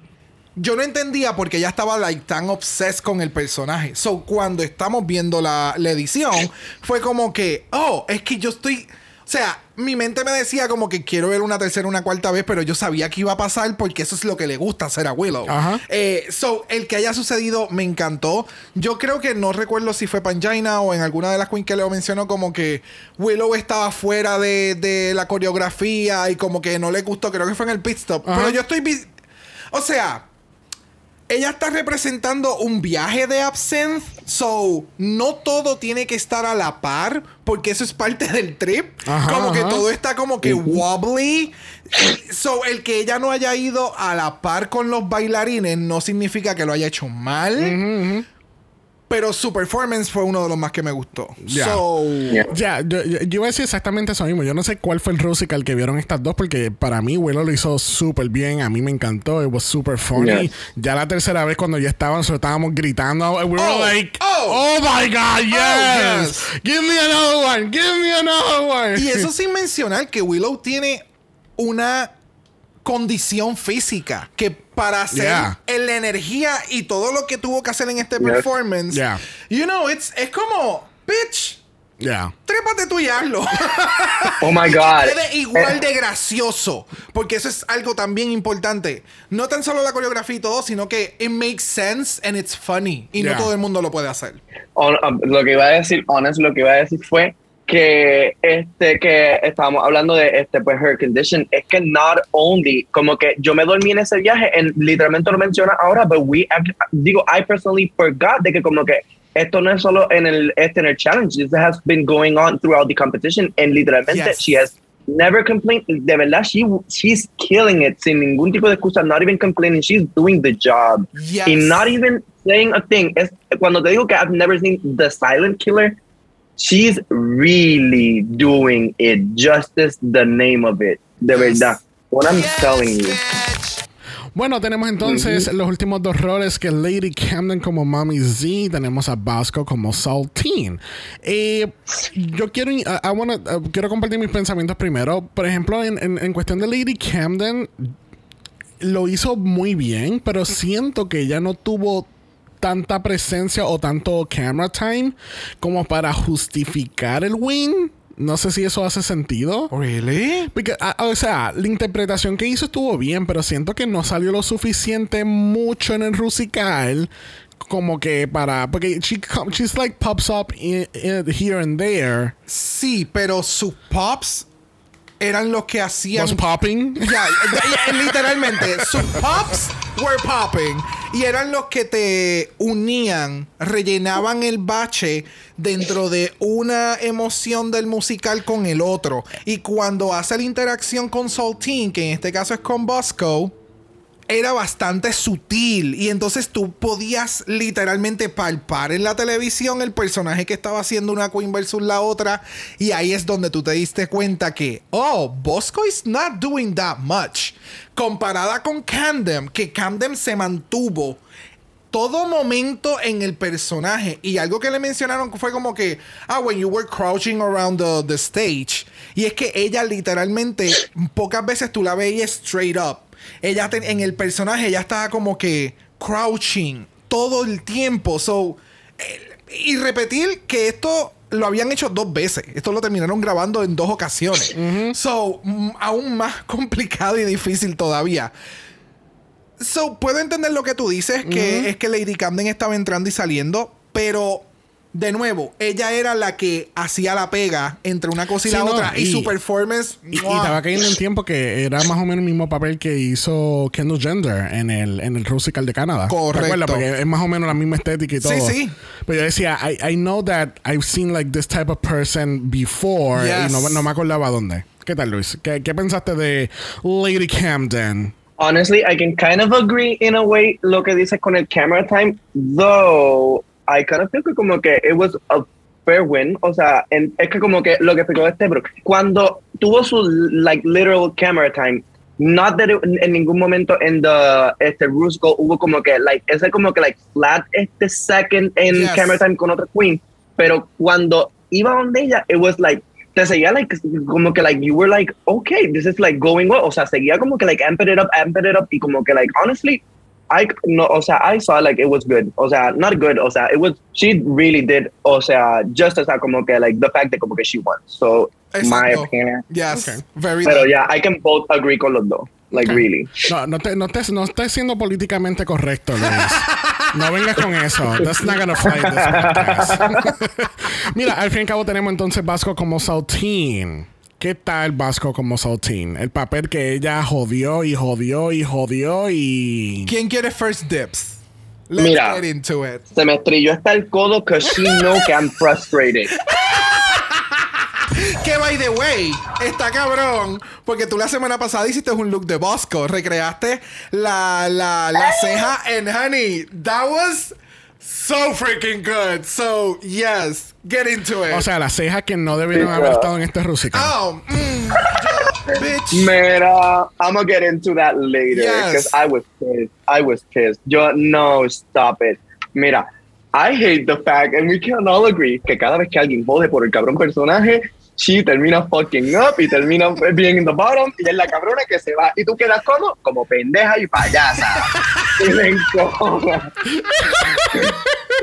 Yo no entendía porque ella estaba like, tan obsessed con el personaje. So, cuando estamos viendo la, la edición, fue como que, oh, es que yo estoy. O sea, mi mente me decía como que quiero ver una tercera, una cuarta vez, pero yo sabía que iba a pasar porque eso es lo que le gusta hacer a Willow. Ajá. Eh, so, el que haya sucedido me encantó. Yo creo que no recuerdo si fue Pangina o en alguna de las queens que Leo mencionó, como que Willow estaba fuera de, de la coreografía y como que no le gustó. Creo que fue en el pit stop. Ajá. Pero yo estoy. O sea, ella está representando un viaje de absinthe, so no todo tiene que estar a la par, porque eso es parte del trip. Ajá, como que todo está como que wobbly. So, el que ella no haya ido a la par con los bailarines no significa que lo haya hecho mal. Pero su performance fue uno de los más que me gustó. Ya. So, Yeah. Ya, yo, yo- yo iba a decir exactamente eso mismo. Yo no sé cuál fue el musical que vieron estas dos, porque para mí Willow lo hizo súper bien. A mí me encantó. It was super funny. Yes. Ya la tercera vez, cuando ya estaban, solo estábamos gritando. We were Oh, like, oh. oh, my God, yes. yes. Give me another one. Give me another one. Y eso sin mencionar que Willow tiene una condición física que para hacer Yeah. en la energía y todo lo que tuvo que hacer en este Yes. performance, Yeah. you know, it's, es como, bitch, Yeah. trépate tú y hazlo. oh my god Quede igual Eh, de gracioso. Porque eso es algo también importante. No tan solo la coreografía y todo, sino que it makes sense and it's funny. Y Yeah. no todo el mundo lo puede hacer. um, lo que iba a decir honest lo que iba a decir fue que este que estábamos hablando de este pues her condition. Es que not only como que yo me dormí en ese viaje en literalmente lo menciona ahora but we digo I personally forgot de que como que esto no es solo en el este en el challenge. This has been going on throughout the competition and literalmente Yes. she has never complained. De verdad she she's killing it sin ningún tipo de excusa not even complaining. She's doing the job. Yes. y not even saying a thing. Es cuando te digo que I've never seen the silent killer she's really doing it justice the name of it de verdad. What I'm telling you. Bueno, tenemos entonces los últimos dos roles que Lady Camden como Mommy Z, tenemos a Vasco como Saltine. Eh, yo quiero, I- I wanna- uh, quiero compartir mis pensamientos primero. Por ejemplo, en, en- en cuestión de Lady Camden, lo hizo muy bien, pero siento que ella no tuvo tanta presencia o tanto camera time como para justificar el win. No sé si eso hace sentido. Really? Porque, o sea, la interpretación que hizo estuvo bien, pero siento que no salió lo suficiente mucho en el rusical como que para porque she she's like pops up in- in- here and there Sí, pero sus pops eran los que hacían was popping ya, literalmente, sus pops were popping y eran los que te unían, rellenaban el bache dentro de una emoción del musical con el otro. Y cuando hace la interacción con Saltine, que en este caso es con Bosco, era bastante sutil y entonces tú podías literalmente palpar en la televisión el personaje que estaba haciendo una queen versus la otra y ahí es donde tú te diste cuenta que oh Bosco is not doing that much comparada con Camden que Camden se mantuvo todo momento en el personaje. Y algo que le mencionaron fue como que ah when you were crouching around the, the stage. Y es que ella literalmente pocas veces tú la veías straight up ella en el personaje ella estaba como que crouching todo el tiempo. So eh, y repetir que esto lo habían hecho dos veces. Esto lo terminaron grabando en dos ocasiones. So mm, aún más complicado y difícil todavía. So, puedo entender lo que tú dices, que es que Lady Camden estaba entrando y saliendo, pero de nuevo, ella era la que hacía la pega entre una cosa y Sí, la no, otra, y, y- su performance. y, y estaba cayendo en tiempo que era más o menos el mismo papel que hizo Kendall Gender en el, en el Rusical de Canadá. Correcto. ¿Te acuerdas? Porque es más o menos la misma estética y todo. Sí, sí. Pero yo decía, I, I know that I've seen like this type of person before. Yes. Y no, no me acordaba dónde. ¿Qué tal, Luis? ¿Qué, qué pensaste de Lady Camden? honestly, I can kind of agree in a way lo que dices con el camera time, though I kind of feel que como que it was a fair win. O sea, en- es que como que lo que explicó este bro, cuando tuvo su like literal camera time, not that it- en ningún momento en the este Rusco hubo como que like ese como que like flat este second en Yes. camera time con otra queen, pero cuando iba donde ella, it was like te seguía like como que like you were like okay this is like going well o sea seguía como que like amped it up amped it up y como que like honestly I no o sea I saw like it was good o sea not good o sea it was she really did o sea just o sea como que like the fact that como que she won so my opinion Yes, Okay. very pero yeah I can both agree con los dos like really No, no, te, no, te, no estés siendo políticamente correcto, Luis. No vengas con eso. That's not gonna fly this podcast. Mira, al fin y al cabo tenemos entonces Vasco como Saltine. ¿Qué tal Vasco como Saltine? El papel que ella jodió y jodió y jodió y... ¿Quién quiere first dips? Let's Mira. get into it. se me estrelló hasta el codo cause she know que I'm frustrated Que by the way, está cabrón. Porque tú la semana pasada hiciste un look de Bosco. Recreaste la, la, la ceja en Honey. That was so freaking good. So, yes, get into it. O sea, las cejas que no debieron Sí, haber estado en este Rusical. oh, mm, yo- bitch. Mira, I'm gonna get into that later Yes. because I was pissed. I was pissed. Yo, no, stop it. Mira, I hate the fact, and we can all agree, que cada vez que alguien jode por el cabrón personaje, she termina fucking up y termina being in the bottom y es la cabrona que se va. Y tú quedas como, como pendeja y payasa. y me encojona.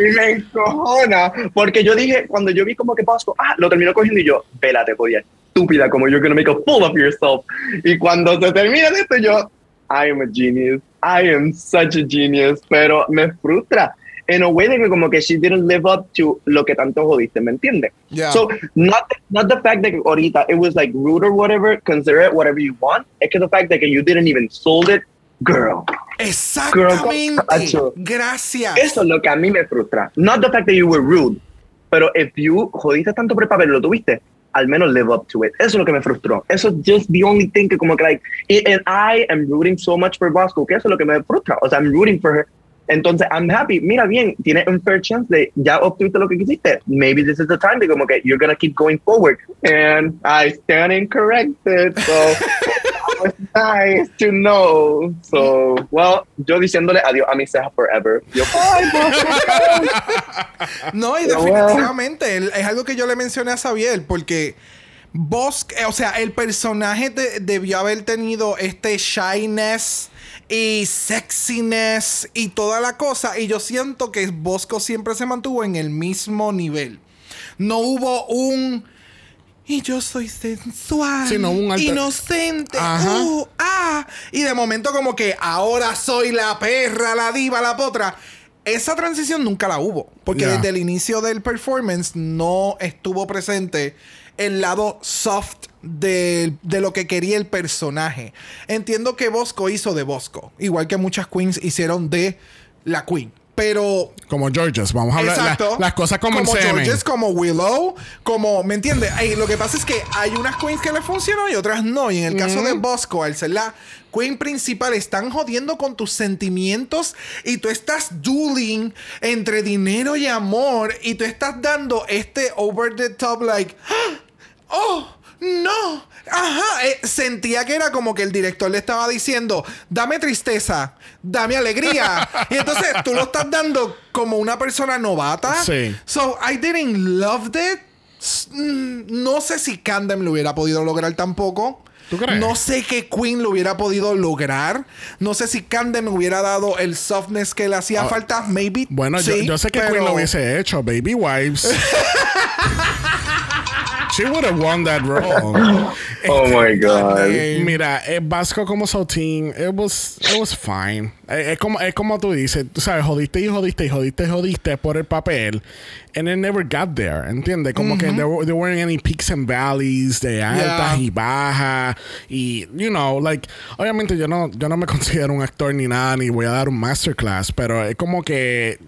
y me encojona. Porque yo dije, cuando yo vi como que Pasco, ah, lo terminó cogiendo y yo, vélate, podía estúpida, como you're gonna make a fool of yourself. Y cuando se termina esto, yo, I am a genius. I am such a genius. Pero me frustra. In a way de que como que she didn't live up to lo que tanto jodiste, ¿me entiendes? Yeah. So, not, not the fact that ahorita it was like rude or whatever, consider it whatever you want, es que the fact that you didn't even sold it, girl. Exactamente. Girl, Gracias. Eso es lo que a mí me frustra. Not the fact that you were rude, pero if you jodiste tanto por el papel, lo tuviste, al menos live up to it. Eso es lo que me frustró. Eso es just the only thing que como que like, and I am rooting so much for Bosco, que eso es lo que me frustra. O sea, I'm rooting for her. Entonces, I'm happy. Mira bien, tienes un fair chance de ya obtuviste lo que quisiste. Maybe this is the time de como que you're gonna keep going forward. And I stand incorrected. So, it's nice to know. So, well, yo diciéndole adiós a mi ceja forever. Yo. No, y definitivamente es algo que yo le mencioné a Xavier porque Bosque, o sea, el personaje de- debió haber tenido este shyness y sexiness y toda la cosa y yo siento que Bosco siempre se mantuvo en el mismo nivel. No hubo un y yo soy sensual, Sí, no un alter- inocente, Ajá. uh, ah, y de momento como que ahora soy la perra, la diva, la potra. Esa transición nunca la hubo, porque desde el inicio del performance no estuvo presente el lado soft de, de lo que quería el personaje. Entiendo que Bosco hizo de Bosco, igual que muchas queens hicieron de la queen, pero Como Georges, vamos a hablar la- Exacto. las cosas como, el semen. Georges, como Willow, como, ¿me entiendes? Ay, lo que pasa es que hay unas queens que le funcionan y otras no. Y en el caso de Bosco, al ser la queen principal, están jodiendo con tus sentimientos y tú estás dueling entre dinero y amor y tú estás dando este over the top, like, ¡Ah! ¡Oh! No, ajá, eh, sentía que era como que el director le estaba diciendo, dame tristeza, dame alegría. y entonces tú lo estás dando como una persona novata. Sí. So I didn't love it. Mm, No sé si Candem lo hubiera podido lograr tampoco. ¿Tú crees? No sé qué Queen lo hubiera podido lograr. No sé si Candem hubiera dado el softness que le hacía Ah, falta. Maybe. Bueno, yo, sé que pero- Queen lo hubiese hecho, Baby Wives. She would have won that role. Oh my God. Eh, Mira, eh, Vasco como Sautín, it was, it was fine. Eh, es, como, es como tú dices, tú sabes, jodiste y jodiste y jodiste y jodiste por el papel. And it never got there, ¿entiendes? Como que there, there weren't any peaks and valleys de altas Yeah. y bajas. Y, you know, like, obviamente yo no, yo no me considero un actor ni nada, ni voy a dar un masterclass, pero es como que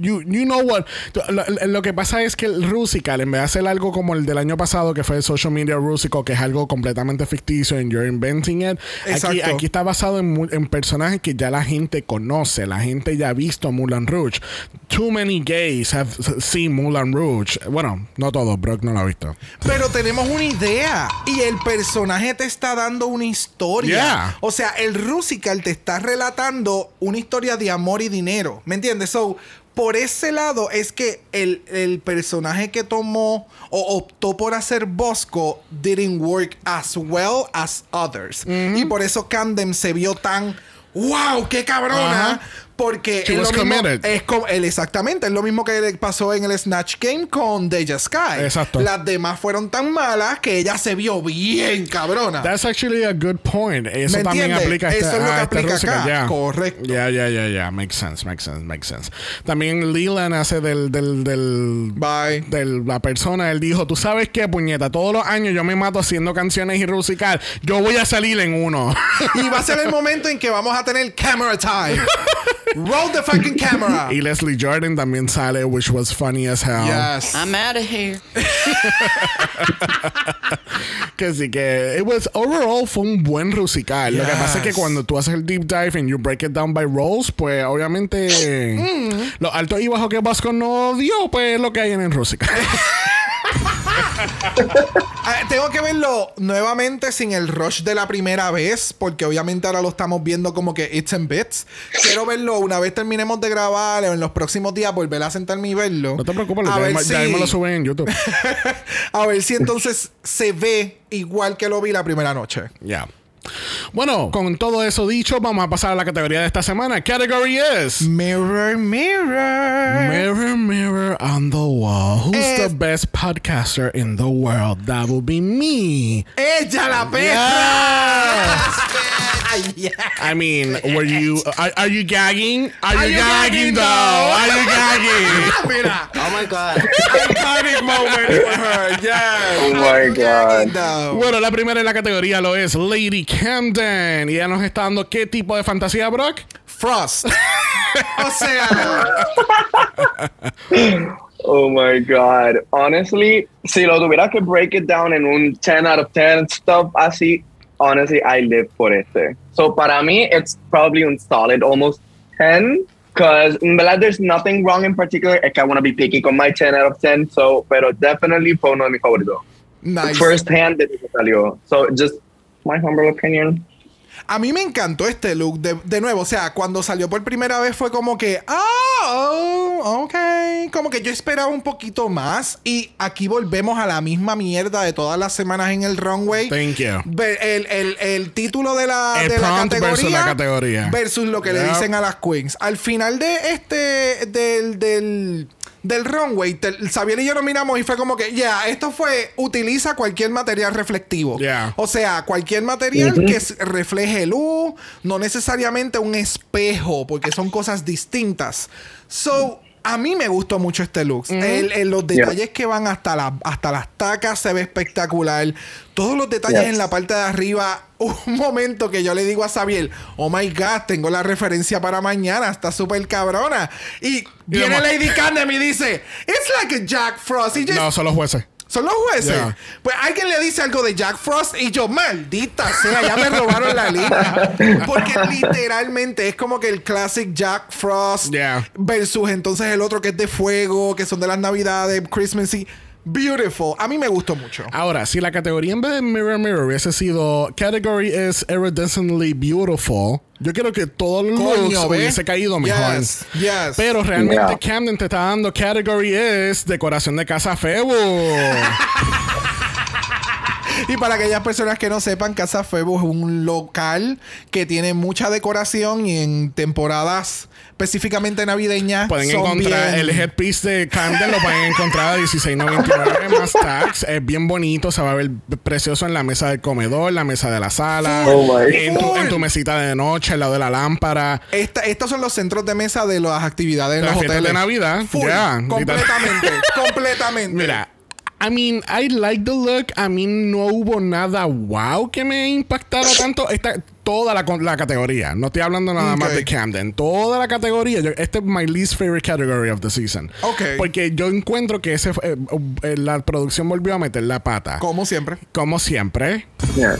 You, you know what? Lo, lo que pasa es que el Rusical, en vez de hacer algo como el del año pasado, que fue el Social Media Rusical, que es algo completamente ficticio and you're inventing it, aquí, aquí está basado en, en personajes que ya la gente conoce, la gente ya ha visto Mulan Rouge. Too many gays have seen Mulan Rouge. Bueno, no todos, Brock no lo ha visto. Pero tenemos una idea y el personaje te está dando una historia. Yeah. O sea, el Rusical te está relatando una historia de amor y dinero. ¿Me entiendes? So, por ese lado es que el, el personaje que tomó o optó por hacer Bosco didn't work as well as others. Y por eso Candem se vio tan wow, qué cabrona. Ajá. Porque She es was lo mismo- committed. es como, exactamente, es lo mismo que le pasó en el Snatch Game con Deja Sky. Exacto. Las demás fueron tan malas que ella se vio bien cabrona. That's actually a good point. Eso ¿Me también aplica a este, Eso es lo a que este aplica acá. ya. Correcto. Ya, ya, ya, ya. Makes sense, makes sense, makes sense. También Leland hace del, del, del, Bye. de la persona, él dijo, tú sabes qué, puñeta, todos los años yo me mato haciendo canciones y rusical, yo voy a salir en uno. Y va a ser el momento en que vamos a tener camera time. Roll the fucking camera. y Leslie Jordan también sale, which was funny as hell. Yes. I'm out of here. Que sí, que it was, overall fue un buen rusical. Lo que pasa es que Yes. cuando tú haces el deep dive and you break it down by roles, pues obviamente Mm. los altos y bajos que Vasco no dio, pues es lo que hay en el rusical. Ah, tengo que verlo nuevamente sin el rush de la primera vez, porque obviamente ahora lo estamos viendo como que it's in bits. Quiero verlo una vez terminemos de grabar o en los próximos días volver a sentarme y verlo. no te preocupes, a ya, ver mismo- ya si- mismo lo suben en YouTube. a ver si entonces se ve igual que lo vi la primera noche. Ya. Bueno, con todo eso dicho, vamos a pasar a la categoría de esta semana. Category is Mirror, mirror. Mirror, mirror on the wall. Who's the best podcaster in the world? That will be me. ¡Ella la perra! Yes. I mean, were you are, are you gagging? Are, you, you gagging gagging, though? though? Are you gagging? Mira. Oh my god. Iconic moment for her. Yes. Oh my God. No. Bueno, la primera en la categoría lo es Lady Camden. Y ella nos está dando qué tipo de fantasía, Brock? Frost. o sea, Oh my God. Honestly, si lo tuviera que break it down en un 10 out of 10 stuff así, honestly, I live for este. So para me, it's probably un solid almost 10. Because verdad, mm, there's nothing wrong in particular. Que I want to be picky on my 10 out of 10. So, pero definitely fue uno de mis favoritos. nice. First hand salió. So, just my humble opinion. A mí me encantó este look. De, de nuevo, o sea, cuando salió por primera vez fue como que, ah, oh, ok. Como que yo esperaba un poquito más. Y aquí volvemos a la misma mierda de todas las semanas en el runway. Thank you. El, el- el título de la, El de la categoría versus la categoría. versus lo que le dicen a las queens. Al final de este del, del, del runway, te- Xavier y yo nos miramos y fue como que, ya, esto fue, utiliza cualquier material reflectivo. Yeah. O sea, cualquier material que refleje luz, no necesariamente un espejo, porque son cosas distintas. So, a mí me gustó mucho este look. El- el- los detalles que van hasta, la, hasta las tacas se ve espectacular. Todos los detalles Yes. en la parte de arriba. Un momento que yo le digo a Xavier, oh my God, tengo la referencia para mañana, está súper cabrona. Y viene Lady Candem y dice, it's like a Jack Frost. Yo, No, son los jueces. Son los jueces. Yeah. Pues alguien le dice algo de Jack Frost y yo, maldita sea, ya me robaron la línea. Porque literalmente es como que el classic Jack Frost Yeah. versus entonces el otro que es de fuego, que son de las navidades, Christmas y beautiful. A mí me gustó mucho. Ahora, si la categoría en vez de Mirror Mirror hubiese sido Category is Iridescently Beautiful, yo quiero que todo el ¿ve? hubiese caído mejor. Yes, yes. Pero realmente Yeah. Camden te está dando Category is Decoración de Casa Febo. Y para aquellas personas que no sepan, Casa Febo es un local que tiene mucha decoración y en temporadas específicamente navideñas Pueden son encontrar bien- el headpiece de Camden, lo pueden encontrar a 16.99 más tax. Es bien bonito, se va a ver precioso en la mesa del comedor, la mesa de la sala, Oh en, tu, en mesita de noche, al lado de la lámpara. Esta- estos son los centros de mesa de las actividades en Las los hoteles. de Navidad, Full, completamente, completamente. Mira, I mean, I like the look. I mean, no hubo nada wow que me impactara tanto. Esta, toda la, la categoría. No estoy hablando nada más de Camden. Toda la categoría. Yo, este es my least favorite category of the season. Ok. Porque yo encuentro que ese, eh, eh, la producción volvió a meter la pata. Como siempre. Como siempre. Yeah.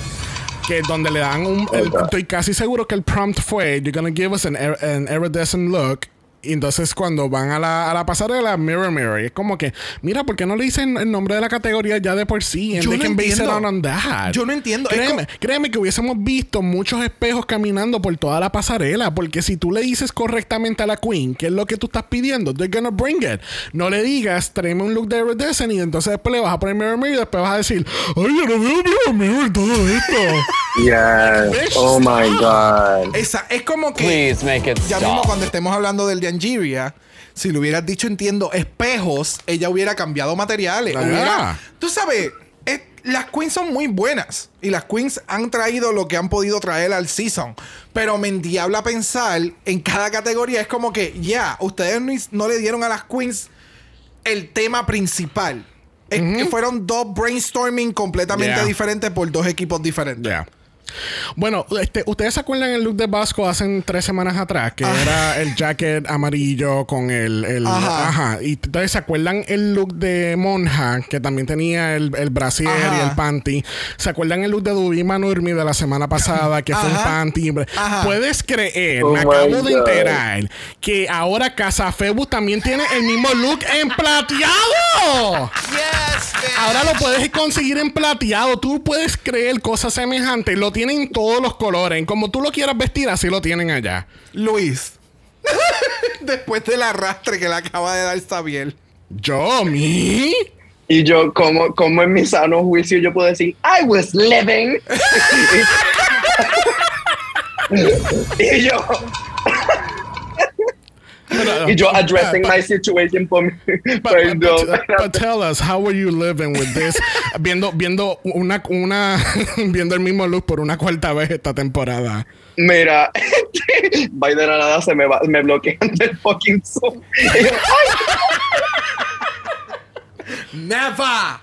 Que donde le dan un. el- estoy casi seguro que el prompt fue: You're gonna give us an, an iridescent look. Y entonces cuando van a la, a la pasarela, Mirror Mirror, y es como que, mira, ¿por qué no le dicen el nombre de la categoría ya de por sí? And Yo they no can base it entiendo. on on that. Yo no entiendo. Es Créeme, como- créeme que hubiésemos visto muchos espejos caminando por toda la pasarela. Porque si tú le dices correctamente a la Queen qué es lo que tú estás pidiendo, they're gonna bring it. No le digas, tráeme un look de iridescent y entonces después le vas a poner Mirror Mirror y después vas a decir, ay, yo no veo Mirror Mirror todo esto. Yes. Oh my God. Esa, es como que. Please make it Ya mismo stop. cuando estemos hablando del de Angeria, si le hubieras dicho, entiendo, espejos, ella hubiera cambiado materiales. Hubiera- tú sabes, es- las queens son muy buenas. Y las queens han traído lo que han podido traer al season. Pero me endiabla pensar en cada categoría. Es como que, ya, ustedes no, no le dieron a las queens el tema principal. Es que fueron dos brainstorming completamente Yeah. diferentes por dos equipos diferentes. Bueno, este, ¿ustedes se acuerdan el look de Vasco hace tres semanas atrás? Que era el jacket amarillo con el... el- Ajá. ajá. Y entonces se acuerdan el look de Monja, que también tenía el, el brasier Ajá. y el panty. ¿Se acuerdan el look de Dubima Nurmi de la semana pasada, que fue un panty? Ajá. ¿Puedes creer? Oh me acabo de enterar que ahora Casa Febu también tiene el mismo look en plateado. Ahora lo puedes conseguir en plateado. Tú puedes creer cosas semejantes. Lo tienen en todos los colores. Como tú lo quieras vestir, así lo tienen allá. Luis. Después del arrastre que le acaba de dar Xavier. ¿Yo? ¿Mi? Y yo, como, como en mi sano juicio, yo puedo decir, I was living. y yo, y yo addressing my situation por mi. But, Perdón. but- but tell us, how were you living with this? viendo, viendo una, una, viendo el mismo look por una cuarta vez esta temporada. Mira, by de la nada se me, va, me bloquean del fucking Zoom. Never.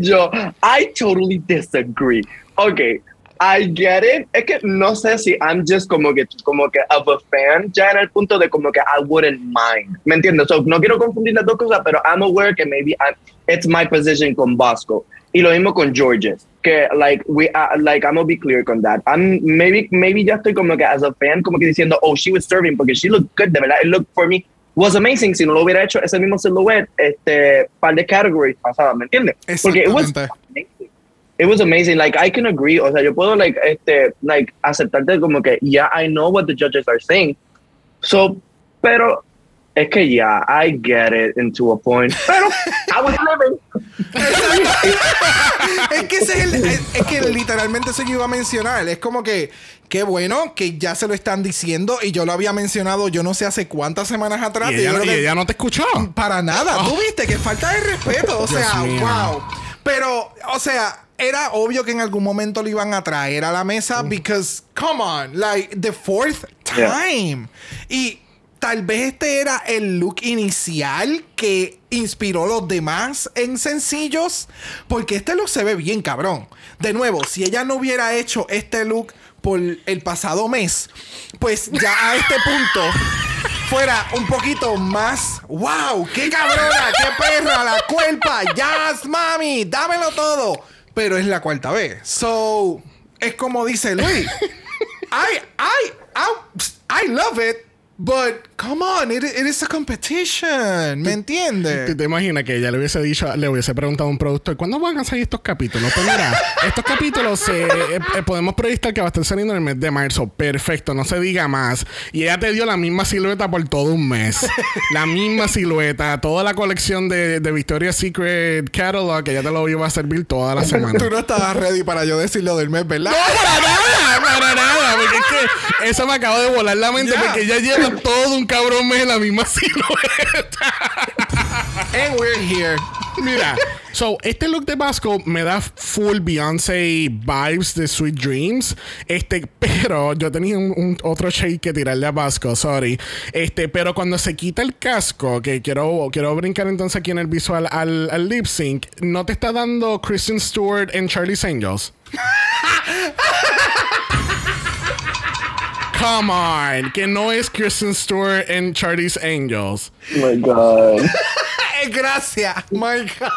Yo, I totally disagree. Okay, I get it. Es que no sé si I'm just como que, como que of a fan, ya en el punto de como que I wouldn't mind. ¿Me entiendes? So, no quiero confundir las dos cosas, pero I'm aware que maybe I'm, it's my position con Bosco. Y lo mismo con Georges. Que, like, we, uh, like, I'm gonna be clear con that. I'm, maybe, maybe ya estoy como que as a fan, como que diciendo, oh, she was serving, porque she looked good, de verdad. It looked for me, was amazing. Si no lo hubiera hecho ese mismo silhouette, este, par de categories pasadas, ¿me entiendes? Porque it was. It was amazing. Like I can agree. O sea, yo puedo like este like aceptarte como que yeah, I know what the judges are saying. So, pero es que yeah, I get it into a point. Pero I was living. es que ese es, el- es- es que literalmente eso yo iba a mencionar. Es como que, qué bueno que ya se lo están diciendo y yo lo había mencionado yo no sé hace cuántas semanas atrás. Y ella, y que- ella no te escuchó. Para nada. Tú viste que falta de respeto. O Dios sea, mío. wow. Pero, o sea, era obvio que en algún momento lo iban a traer a la mesa because, come on, like the fourth time. Y tal vez este era el look inicial que inspiró a los demás en sencillos. Porque este look se ve bien, cabrón. De nuevo, si ella no hubiera hecho este look por el pasado mes, pues ya a este punto fuera un poquito más. ¡Wow! ¡Qué cabrona! ¡Qué perra! ¡La cuerpa! ¡Yes, mami! ¡Dámelo todo! Pero es la cuarta vez. So, es como dice Luis. I, I, I, I love it. But, come on, it, it is a competition. ¿Me ¿Te, entiendes? te imaginas que ella le hubiese dicho, le hubiese preguntado a un productor, ¿cuándo van a salir estos capítulos? Pues mira, estos capítulos eh, eh, eh, podemos proyectar que va a estar saliendo en el mes de marzo. Perfecto, no se diga más. Y ella te dio la misma silueta por todo un mes. la misma silueta, toda la colección de, de Victoria's Secret Catalog, que ella te lo iba a servir toda la semana. Tú no estabas ready para yo decirlo del mes, ¿verdad? para nada, para nada, porque es que eso me acaba de volar la mente Ya. porque ella lleva todo un cabrón mes en la misma silueta. And we're here. Mira, so este look de Vasco me da full Beyoncé vibes de Sweet Dreams. Este, pero yo tenía un, un otro shade que tirarle a Vasco, sorry. Este, pero cuando se quita el casco, que quiero, quiero brincar entonces aquí en el visual al, al lip sync, ¿no te está dando Kristen Stewart en Charlie's Angels? Come on, que no es Kristen Stewart en Charlie's Angels. Oh my god. Gracias. My God.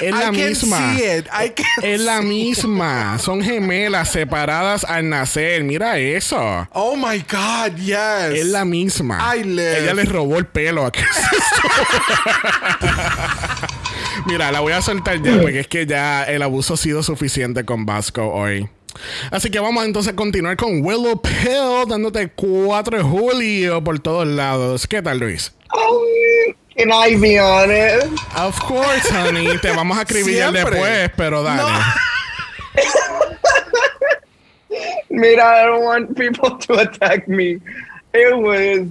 Es la I can misma. see it. I can Es la see misma. Son gemelas separadas al nacer. Mira eso. Oh my God, yes. Es la misma. I live. Ella le robó el pelo a. Mira, la voy a soltar ya porque es que ya el abuso ha sido suficiente con Vasco hoy. Así que vamos entonces a continuar con Willow Pill dándote 4 de julio por todos lados. ¿Qué tal, Luis? Oh, can I be honest? Of course, honey. Te vamos a Siempre. después, pero dale. No. Mira, I don't want people to attack me. It was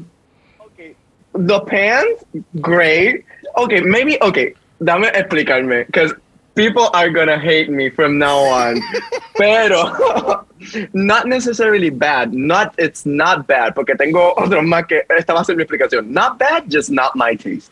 okay. The pants, great. Okay, maybe okay. Dame explicarme, because people are gonna hate me from now on. Pero not necessarily bad. Not it's not bad. Porque tengo otro más que esta va a ser mi explicación. Not bad, just not my taste.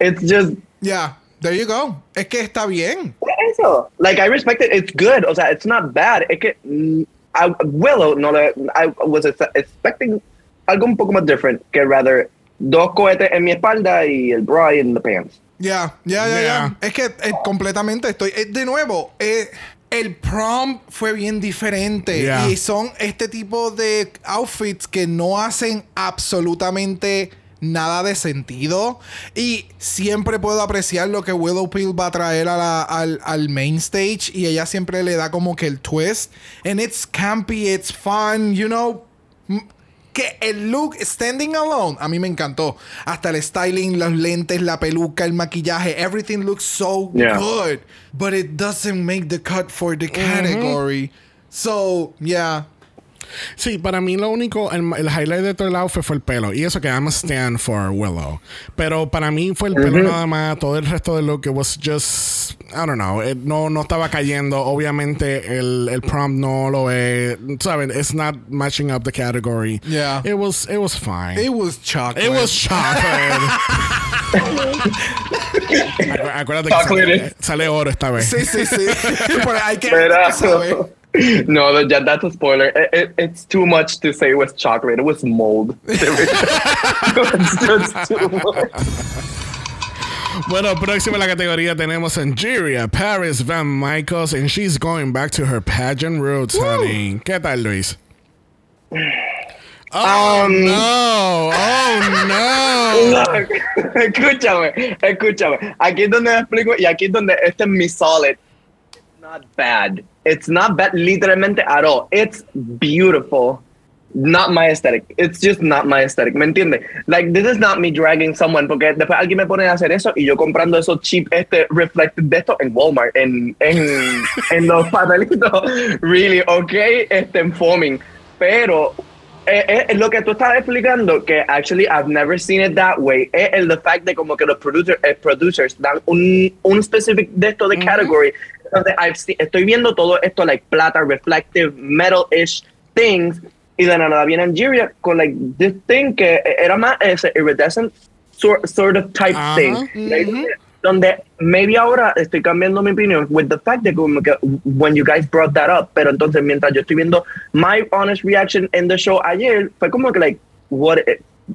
It's just Yeah, there you go. Es que está bien. eso. Like I respect it. It's good. O sea, it's not bad. Es que mm, I, Willow no le, I was ex- expecting algo un poco más different que rather dos cohetes en mi espalda y el bra in the pants. Ya, ya, ya, ya. Es que eh, completamente estoy. eh, de nuevo, eh, el prom fue bien diferente. Yeah. Y son este tipo de outfits que no hacen absolutamente nada de sentido. Y siempre puedo apreciar lo que Willow Pill va a traer a la- al, al main stage. Y ella siempre le da como que el twist. And it's campy, it's fun, you know. Que el look standing alone a mí me encantó. Hasta el styling, los lentes, la peluca, el maquillaje, everything looks so Yeah. good, but it doesn't make the cut for the category. So, yeah. Sí, para mí lo único, el, el highlight de todo el outfit fue el pelo. Y eso que I'm a stand for Willow. Pero para mí fue el pelo nada más. Todo el resto del look, it was just, I don't know. it- no, no estaba cayendo. Obviamente el, el prompt no lo es. ¿Saben? It's not matching up the category. Yeah. It was, it was fine. It was chocolate. It was chocolate. Acu- Acuérdate que Chocolate. sale, sale oro esta vez. Sí, sí, sí. Pero hay que Pero, saber. no, that, that- that's a spoiler. It, it, it's too much to say it was chocolate. It was mold. it's just too much. Bueno, próximo en la categoría tenemos Angeria, Paris Van Michaels, and she's going back to her pageant roots, honey. ¿Qué tal, Luis? Oh, Um, no. Oh, no. Look, escúchame, escúchame. Aquí es donde explico y aquí es donde este es mi solid. Not bad. It's not bad literalmente at all. It's beautiful. Not my aesthetic. It's just not my aesthetic. ¿Me entiendes? Like, this is not me dragging someone porque después alguien me pone a hacer eso y yo comprando esos cheap, este, reflected de esto en Walmart, en, en, en los papelitos. Really, okay, este, en foaming. Pero eh, eh, lo que tú estabas explicando, que actually I've never seen it that way, es el the fact de como que los producer, eh, producers dan un, un specific de esto de category. Entonces, I've seen- estoy viendo todo esto, like plata, reflective, metal-ish things, y de nada viene Angeria con like this thing que era más ese iridescent sort, sort of type Ajá. thing. Like, donde maybe ahora estoy cambiando mi opinión with the fact que when you guys brought that up, pero entonces mientras yo estoy viendo my honest reaction in the show ayer, fue como que like, what,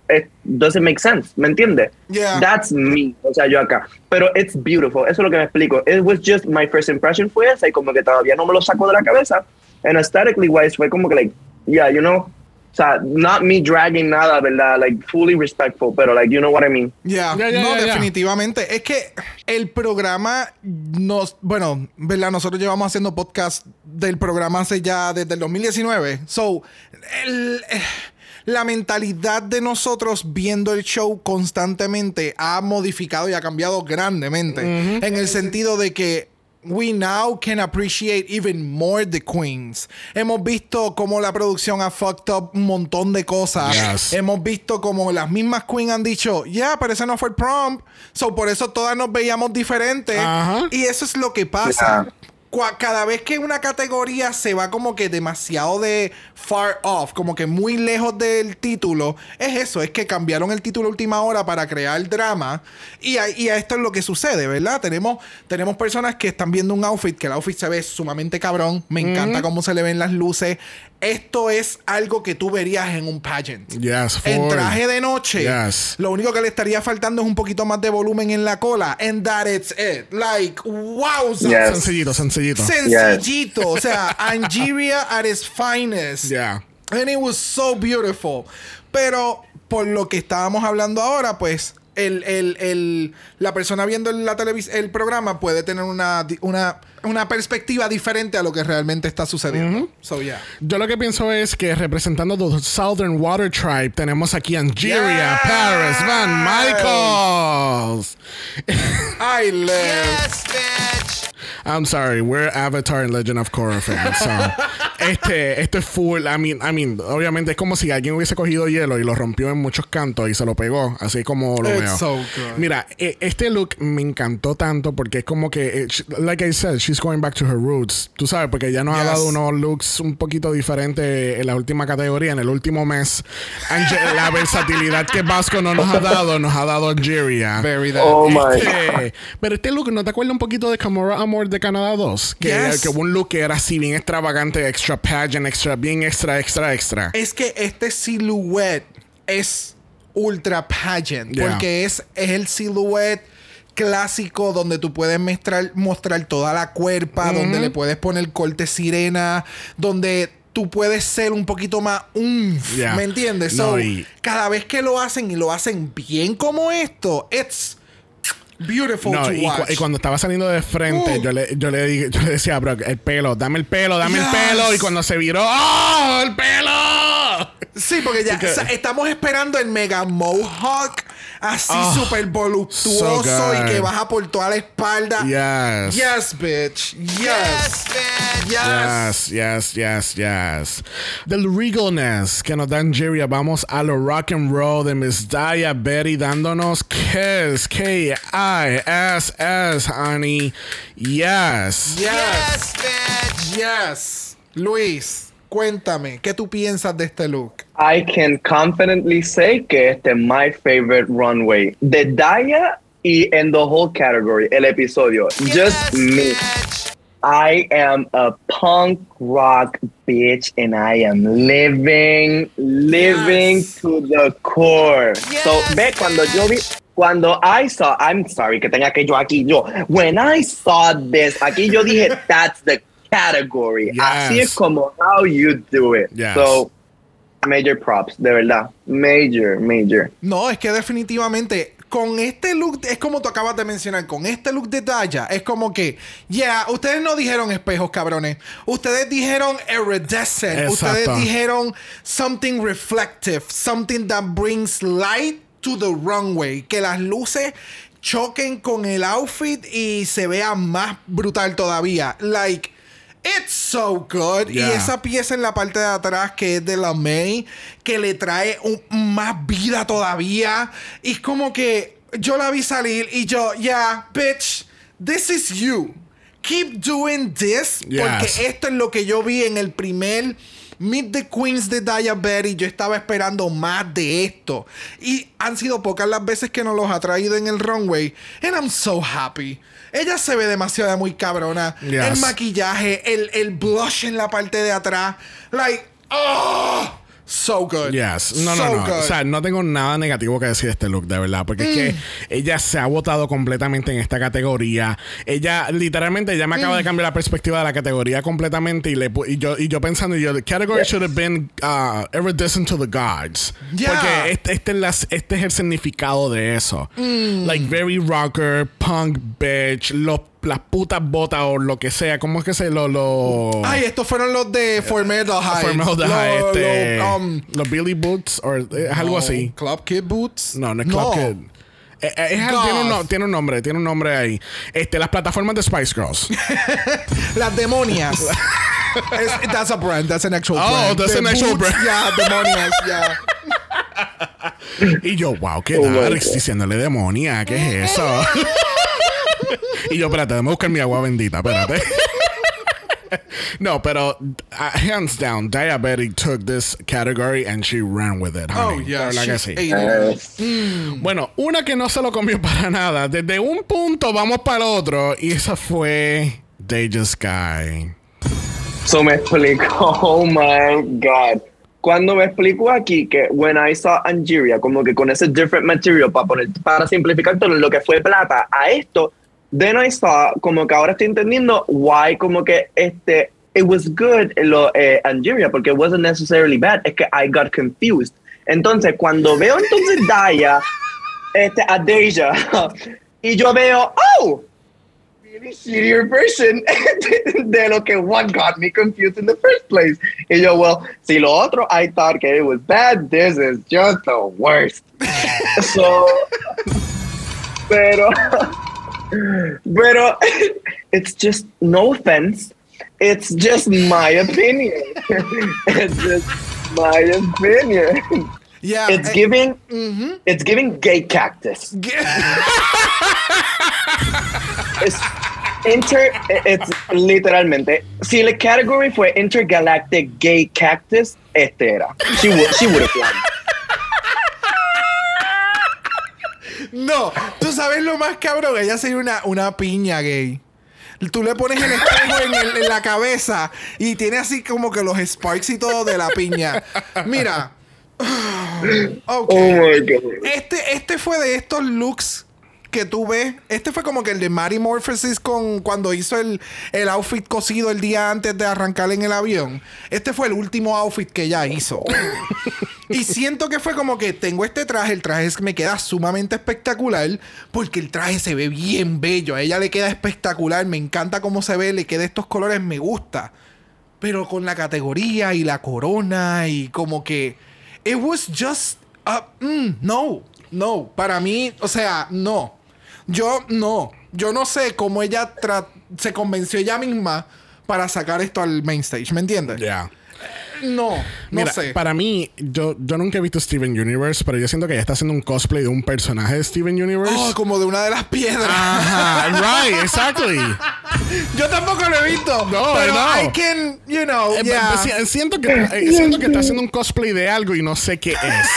it, it doesn't make sense, ¿me entiendes? Yeah. That's me, o sea, yo acá. Pero it's beautiful, eso es lo que me explico. It was just, my first impression fue esa y como que todavía no me lo saco de la cabeza. And aesthetically wise fue como que like, yeah, you know, o sea, not me dragging nada, ¿verdad? Like, fully respectful, pero like, you know what I mean. Ya, Ya, ya, no, ya. definitivamente. Es que el programa nos, bueno, ¿verdad? Nosotros llevamos haciendo podcast del programa hace ya desde el 2019. So, el, eh, la mentalidad de nosotros viendo el show constantemente ha modificado y ha cambiado grandemente. En el sentido de que we now can appreciate even more the queens. Hemos visto cómo la producción ha fucked up un montón de cosas. Yes. Hemos visto como las mismas queens han dicho, ya, pero ese no fue el prompt. So, por eso todas nos veíamos diferentes. Y eso es lo que pasa. Yeah. Cada vez que una categoría se va como que demasiado de far off, como que muy lejos del título, es eso, es que cambiaron el título a última hora para crear drama. Y a, y a esto es lo que sucede, ¿verdad? Tenemos, tenemos personas que están viendo un outfit, que el outfit se ve sumamente cabrón, me encanta cómo se le ven las luces. Esto es algo que tú verías en un pageant. Yes, En traje de noche. Yes. Lo único que le estaría faltando es un poquito más de volumen en la cola. And that it's it. Like, wow. Yes. Sencillito, sencillito. Sencillito. O sea, Angeria at its finest. Yeah. And it was so beautiful. Pero por lo que estábamos hablando ahora, pues el, el- el- la persona viendo la televis el programa puede tener una, una, una perspectiva diferente a lo que realmente está sucediendo. So, yeah. Yo lo que pienso es que representando the Southern Water Tribe tenemos aquí a Angeria, Yes. Paris, Van Michaels. I live. Yes, bitch. I'm sorry, we're Avatar and Legend of Korra fans. So, este, este es full. I mean, I mean, obviamente es como si alguien hubiese cogido hielo y lo rompió en muchos cantos y se lo pegó, así como lo It's veo. so. Mira, e- este look me encantó tanto porque es como que, eh, like I said, she's going back to her roots. Tú sabes, porque ya nos ha Yes. dado unos looks un poquito diferentes en la última categoría, en el último mes. La versatilidad que Vasco no nos ha dado, nos ha dado Algeria. Very that. Oh my Este, pero este look, ¿no te acuerdas un poquito de Camora Amor de Canadá 2? Que, Yes. que hubo un look que era así bien extravagante, extra pageant, extra, bien extra, extra, extra. Es que este silhouette es ultra pageant. Yeah. Porque es, es el silhouette clásico donde tú puedes mostrar, mostrar toda la cuerpa, donde le puedes poner corte sirena, donde tú puedes ser un poquito más Yeah. ¿me entiendes? No, So, y- cada vez que lo hacen y lo hacen bien como esto, it's beautiful No, to y, cu- watch. y cuando estaba saliendo de frente, Uh. yo, le, yo, le, dije- yo le decía, bro, el pelo, dame el pelo, dame Yes. el pelo. Y cuando se viró, ¡oh, el pelo! Sí, porque ya Porque- o sea, estamos esperando el mega mohawk así Oh, súper voluptuoso so y que baja por toda la espalda. Yes. Yes, bitch. Yes. Yes, bitch. Yes. Yes, yes, yes, yes. Del regalness que nos dan Jiria, vamos a lo rock and roll de Miss Daya Betty dándonos Kiss, K-I-S-S, honey. Yes. Yes. Yes, bitch. Yes. Luis, cuéntame, ¿qué tú piensas de este look? I can confidently say que este es my favorite runway. De Daya y en the whole category, el episodio. Just me. bitch. I am a punk rock bitch and I am living, living Yes. to the core. Yes, so, ve, cuando yo vi, cuando I saw, I'm sorry que tenga que yo aquí yo, when I saw this, aquí yo dije, that's the category. Así es como how you do it. Yes. So, major props, de verdad. Major, major. No, es que definitivamente con este look, es como tú acabas de mencionar, con este look de Daya, es como que, yeah, ustedes no dijeron espejos, cabrones. Ustedes dijeron iridescent. Exacto. Ustedes dijeron something reflective, something that brings light to the runway. Que las luces choquen con el outfit y se vea más brutal todavía. Like, It's so good. Y esa pieza en la parte de atrás que es de la May, que le trae un- más vida todavía. Y es como que yo la vi salir y yo, yeah, bitch, this is you. Keep doing this. Yes. Porque esto es lo que yo vi en el primer Meet the Queens de Diabetes. Yo estaba esperando más de esto. Y han sido pocas las veces que nos los ha traído en el runway. And I'm so happy. Ella se ve demasiado muy cabrona. Yes. El maquillaje, el, el blush en la parte de atrás. Like, oh, so good. Yes. No, So no, no. good. O sea, no tengo nada negativo que decir de este look, de verdad. Porque es Mm. que ella se ha votado completamente en esta categoría. Ella, literalmente, ya me acaba Mm. de cambiar la perspectiva de la categoría completamente. Y, le, y, yo, y yo pensando, yo, the category should have been uh, iridescent to the gods. Yeah. Porque este, este, es las- este es el significado de eso. Mm. Like, very rocker, punk bitch, los, las putas botas o lo que sea. ¿Cómo es que se lo. lo Ay, estos fueron los de Formaldehyde. Formaldehyde, Lo- este, lo, um, los Billy Boots o eh, algo no, así. Club Kid Boots. No, no es Club Kid. Eh, eh, es algo- tiene, un, no- tiene un nombre, tiene un nombre ahí. Este, las plataformas de Spice Girls. Las demonias. Es- that's a brand. That's an actual Oh, brand. that's The an actual boots, brand. Yeah, demonias. Yeah. y yo, wow, qué Oh diciéndole demonia, ¿qué es eso? Y yo, espérate, déjame buscar mi agua bendita, espérate. no, pero uh, hands down, Diabetic took this category and she ran with it. Oh, yeah. Yes. Bueno, una que no se lo comió para nada. Desde un punto vamos para el otro. Y esa fue Deja Sky. So me explico, oh my god. Cuando me explico aquí que when I saw Angeria, como que con ese different material para poner, para simplificar todo lo que fue plata a esto, then I saw como que ahora estoy entendiendo why como que este it was good lo eh, Angeria porque it wasn't necessarily bad, es que I got confused. Entonces cuando veo entonces Daya este a Deja y yo veo oh really shittier version de lo que what got me confused in the first place. Y yo, well, si lo otro I thought que it was bad, this is just the worst. so, pero, pero, it's just no offense. It's just my opinion. it's just my opinion. Yeah. It's eh, giving, it's giving gay cactus. Es inter, it's literalmente. Si the category fue intergalactic gay cactus, este era. She would, she would have won. No, tú sabes lo más cabrón. Ella sería una, una piña gay. Tú le pones el espejo en, el- en la cabeza y tiene así como que los sparks y todo de la piña. Mira. Oh my god. Este, este fue de estos looks que tú ves. Este fue como que el de Mary Morphosis con cuando hizo el, el outfit cosido el día antes de arrancar en el avión. Este fue el último outfit que ella hizo. y siento que fue como que tengo este traje, el traje me queda sumamente espectacular porque el traje se ve bien bello. A ella le queda espectacular, me encanta cómo se ve, le queda estos colores, me gusta. Pero con la categoría y la corona y como que it was just uh, mm, no. no. Para mí, o sea, no. Yo no. Yo no sé cómo ella se convenció ella misma para sacar esto al main stage. ¿Me entiendes? Ya. No, no Mira, sé. para mí, yo, yo nunca he visto Steven Universe, pero yo siento que ella está haciendo un cosplay de un personaje de Steven Universe. Oh, como de una de las piedras. Ajá, right, exactly. Yo tampoco lo he visto. No, pero no. I can, you know, Eh, yeah. siento, que, eh, siento que está haciendo un cosplay de algo y no sé qué es.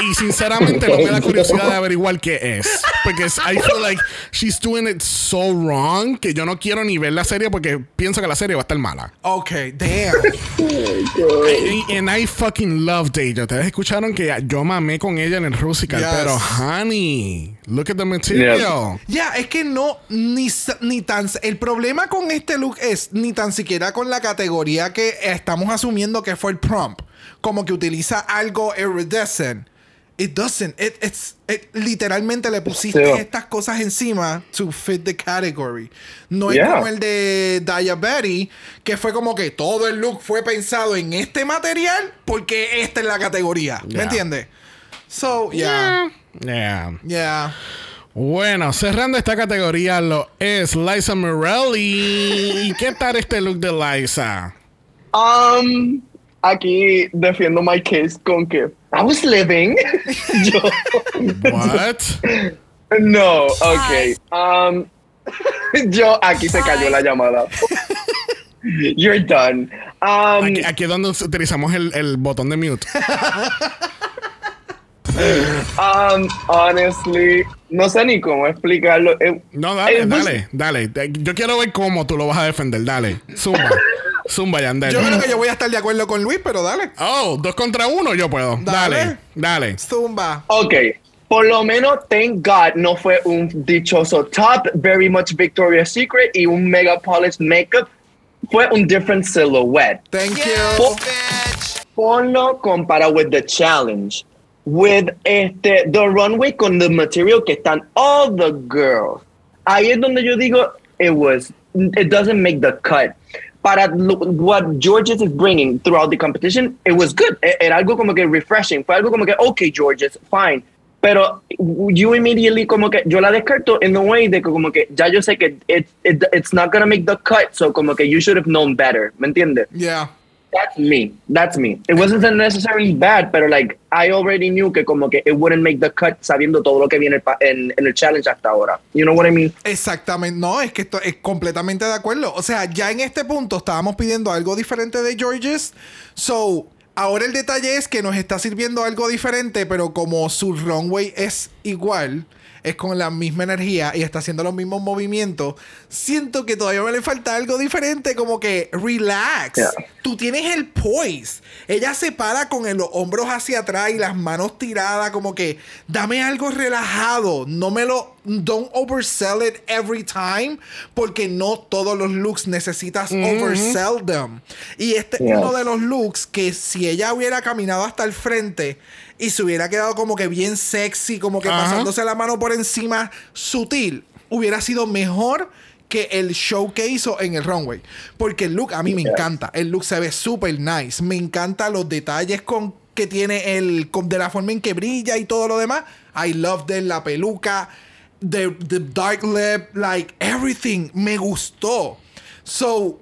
Y sinceramente no me da curiosidad de averiguar qué es. Porque I feel like she's doing it so wrong que yo no quiero ni ver la serie porque pienso que la serie va a estar mala. Ok, damn. Y- And I fucking loved ella. Ustedes escucharon que yo mamé con ella en el Rusical, Yes. pero honey, look at the material. Ya, es que no, ni, ni tan. El problema con este look es ni tan siquiera con la categoría que estamos asumiendo que fue el prompt. Como que utiliza algo iridescent. It doesn't. It, it's, it- literalmente le pusiste Sí. estas cosas encima to fit the category. No es Yeah. como el de Diabetes, que fue como que todo el look fue pensado en este material porque esta es la categoría. Yeah. ¿Me entiendes? So, yeah. Yeah. Yeah. Bueno, cerrando esta categoría lo es Liza Morelli. ¿Y qué tal este look de Liza? Um, aquí defiendo my case con que I was living. Yo, What? no, ok. Um, yo aquí se cayó la llamada. You're done. Um, Aquí, aquí es donde utilizamos el, el botón de mute. um, honestly, no sé ni cómo explicarlo. Eh, No, dale, it was- dale, dale. Yo quiero ver cómo tú lo vas a defender. Dale. Zumba. Zumba, Yandel. Yo creo que yo voy a estar de acuerdo con Luis, pero dale. Oh, dos contra uno, yo puedo. Dale. Dale. Dale. Zumba. Ok, por lo menos, thank God, no fue un dichoso top, very much Victoria's Secret y un mega polished makeup. Fue un different silhouette. Thank Yes, you. bitch. Ponlo compara with the challenge. With este, the runway con the material que están all the girls. Ahí es donde yo digo, it was, it doesn't make the cut. Para lo- what Georges is bringing throughout the competition, it was good. E- Era algo como que refreshing. Fue algo como que, okay, Georges, fine. Pero you immediately como que yo la descarto in the way de que como que ya yo sé que it, it, it's not gonna make the cut, so como que you should have known better. ¿Me entiendes? Yeah. That's me. That's me. It wasn't necessarily bad, pero like I already knew que como que it wouldn't make the cut sabiendo todo lo que viene en, en el challenge hasta ahora. You know what I mean? Exactamente. No, es que esto es completamente de acuerdo. O sea, ya en este punto estábamos pidiendo algo diferente de Georges. So, ahora el detalle es que nos está sirviendo algo diferente, pero como su runway es igual, es con la misma energía y está haciendo los mismos movimientos, siento que todavía me le falta algo diferente, como que relax. Yeah. Tú tienes el poise. Ella se para con el- los hombros hacia atrás y las manos tiradas, como que dame algo relajado. No me lo. Don't oversell it every time, porque no todos los looks necesitas oversell them. Y este es Yeah. uno de los looks que si ella hubiera caminado hasta el frente y se hubiera quedado como que bien sexy, como que Ajá. pasándose la mano por encima, sutil, hubiera sido mejor que el show que hizo en el runway. Porque el look a mí me encanta. El look se ve súper nice. Me encantan los detalles con que tiene el con- de la forma en que brilla y todo lo demás. I love de la peluca, the, the dark lip, like everything. Me gustó. So,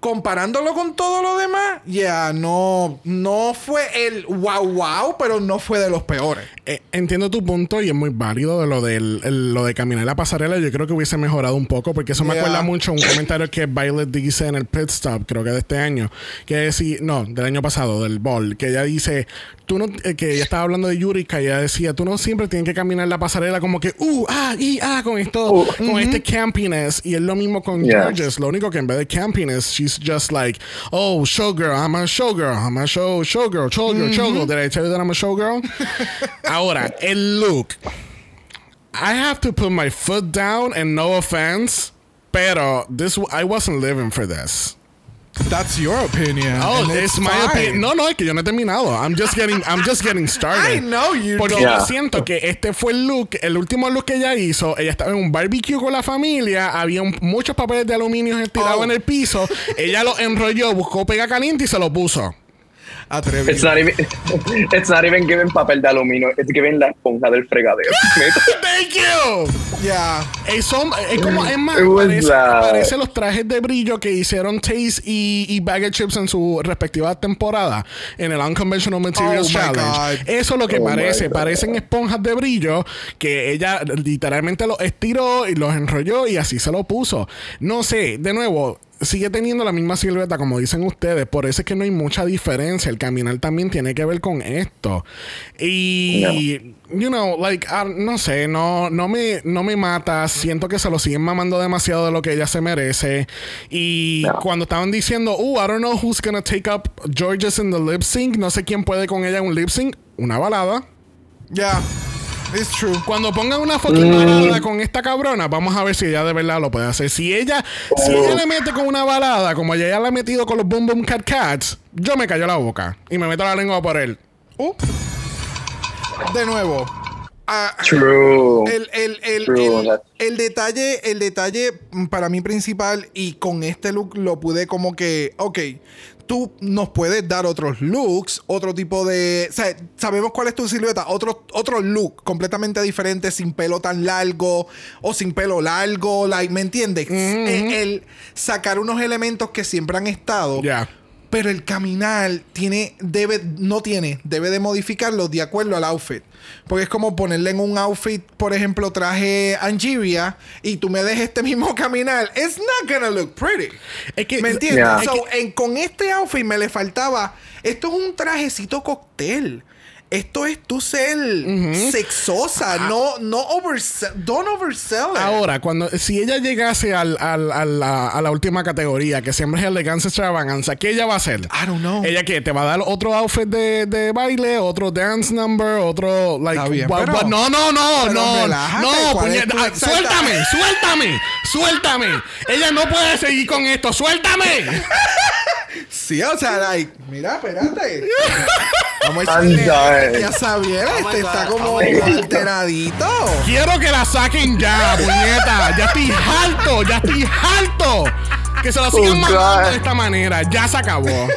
comparándolo con todo lo demás, ya no, no fue el wow wow, pero no fue de los peores. Eh, entiendo tu punto y es muy válido de lo, del, el- lo de caminar la pasarela. Yo creo que hubiese mejorado un poco porque eso me Yeah. acuerda mucho a un comentario que Violet dice en el pit stop, creo que de este año, que decía, no, del año pasado, del ball, que ella dice, tú no, eh, que ella estaba hablando de Yurika y ella decía, tú no siempre tienes que caminar la pasarela como que, uh, ah, y, ah, con esto, con este campiness. Y es lo mismo con Yeah. Georges. Lo único que en vez de campiness, she's just like, oh, showgirl, I'm a showgirl, I'm a show, showgirl, showgirl, mm-hmm. showgirl. Did I tell you that I'm a showgirl? Ahora, el look. I have to put my foot down and no offense, pero this I wasn't living for this. That's your opinion. Oh, and it's my fine. opinion. No, no, es que yo no he terminado. I'm just getting, I'm just getting started. I know you Porque don't. yo siento que este fue el look, el último look que ella hizo. Ella estaba en un barbecue con la familia, había un- muchos papeles de aluminio estirados Oh. en el piso. ella lo enrolló, buscó pega caliente y se lo puso. Atrevido. It's not even, it's not even giving papel de aluminio, it's giving la esponja del fregadero. Thank you. Ya. Eh, son- es como, es más, parece, parece los trajes de brillo que hicieron Taze y, y Bag of Chips en su respectiva temporada en el Unconventional Materials Oh Challenge. Eso es lo que Oh parece. Parecen esponjas de brillo que ella literalmente los estiró y los enrolló y así se lo puso. No sé, de nuevo. Sigue teniendo la misma silueta, como dicen ustedes. Por eso es que no hay mucha diferencia. El caminar también tiene que ver con esto. Y, you know, like, ah, no sé, no, no, me, no me mata. Siento que se lo siguen mamando demasiado de lo que ella se merece. Y No. cuando estaban diciendo, oh, I don't know who's gonna take up Georges in the lip sync, no sé quién puede con ella en un lip sync, una balada. Ya. It's true. Cuando pongan una fucking balada con esta cabrona, vamos a ver si ella de verdad lo puede hacer. Si ella, si ella le mete con una balada, como ella ya la ha metido con los Boom Boom Cat Cats, yo me callo la boca y me meto la lengua por él. Uh. De nuevo. Ah, True. El, el, el, True, el- detalle, el detalle mm, para mí principal, y con este look lo pude como que, ok, tú nos puedes dar otros looks, otro tipo de. O sea, sabemos cuál es tu silueta, otro, otro look completamente diferente, sin pelo tan largo o sin pelo largo, like, ¿me entiendes? el, el sacar unos elementos que siempre han estado. Ya. Pero el caminar tiene, debe, no tiene, debe de modificarlo de acuerdo al outfit. Porque es como ponerle en un outfit, por ejemplo, traje Angeria y tú me dejes este mismo caminar. It's not gonna look pretty. Es que- ¿Me entiendes? Yeah. So, en- con este outfit me le faltaba. Esto es un trajecito cóctel. Esto es tú ser sexosa, no, no oversell, don't oversell it. Ahora, cuando si ella llegase al, al- a, la, a la última categoría, que siempre es elegancia extravaganza, ¿qué ella va a hacer? I don't know. ¿Ella qué? ¿Te va a dar otro outfit de, de baile? ¿Otro dance number? ¿Otro, like... Está bien, pero- no, no, no, pero no. relájate, No, ¿cuál es puñeta, ah, suéltame, suéltame, suéltame. Ella no puede seguir con esto, suéltame. Sí, o sea, like, mira, espérate. Vamos a echarle ya sabía, Oh este está como oh alteradito. Quiero que la saquen ya, puñeta. Ya estoy harto, ya estoy harto. Que se lo sigan Oh, mandando de esta manera. Ya se acabó.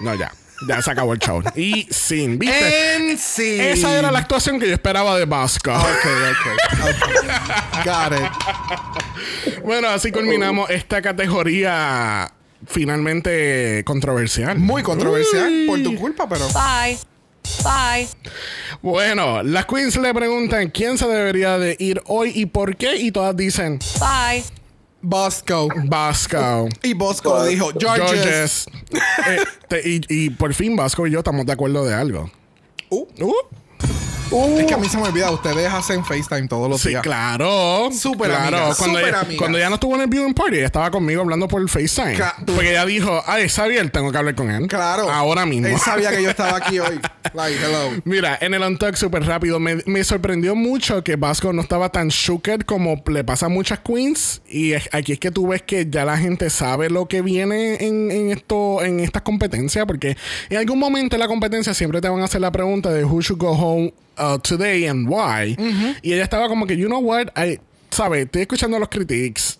No, ya. Ya se acabó el show. Y sin, ¿viste? En sí. Esa era la actuación que yo esperaba de Vasco. Ok, ok, ok. Got it. Bueno, así culminamos esta categoría finalmente controversial. Muy controversial por tu culpa, pero. Bye. Bye. Bueno, las queens le preguntan quién se debería de ir hoy y por qué y todas dicen Bye. Bosco. Vasco. Y Bosco lo dijo. Georges. Georges. Eh, te- y, y por fin Vasco y yo estamos de acuerdo de algo. Uh, Uh, es que a mí se me olvida. Ustedes hacen FaceTime todos los sí, días. claro. Súper claro. amigas, Cuando, súper ella, amigas. cuando ella no estuvo en el viewing party, ella estaba conmigo hablando por el FaceTime. Ca- Porque ella dijo, ay, Xavier, tengo que hablar con él. Claro. Ahora mismo. Él sabía que yo estaba aquí hoy. Like, hello. Mira, en el Untuck súper rápido, me, me sorprendió mucho que Vasco no estaba tan shooked como le pasa a muchas queens. Y es- aquí es que tú ves que ya la gente sabe lo que viene en, en esto, en estas competencias, porque en algún momento en la competencia siempre te van a hacer la pregunta de who should go home uh, today and why. Y ella estaba como que, you know what, I, ¿sabes? Estoy escuchando los critiques.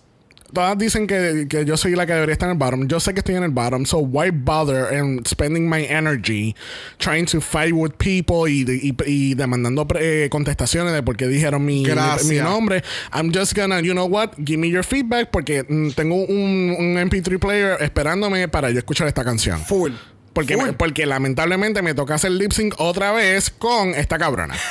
Todas dicen que, que yo soy la que debería estar en el bottom. Yo sé que estoy en el bottom. So why bother and spending my energy trying to fight with people y, y, y demandando eh, contestaciones de por qué dijeron mi, mi nombre? I'm just gonna, you know what, give me your feedback porque mm, tengo un, un MP3 player esperándome para yo escuchar esta canción. Full. Porque, Full. porque lamentablemente me toca hacer lip sync otra vez con esta cabrona.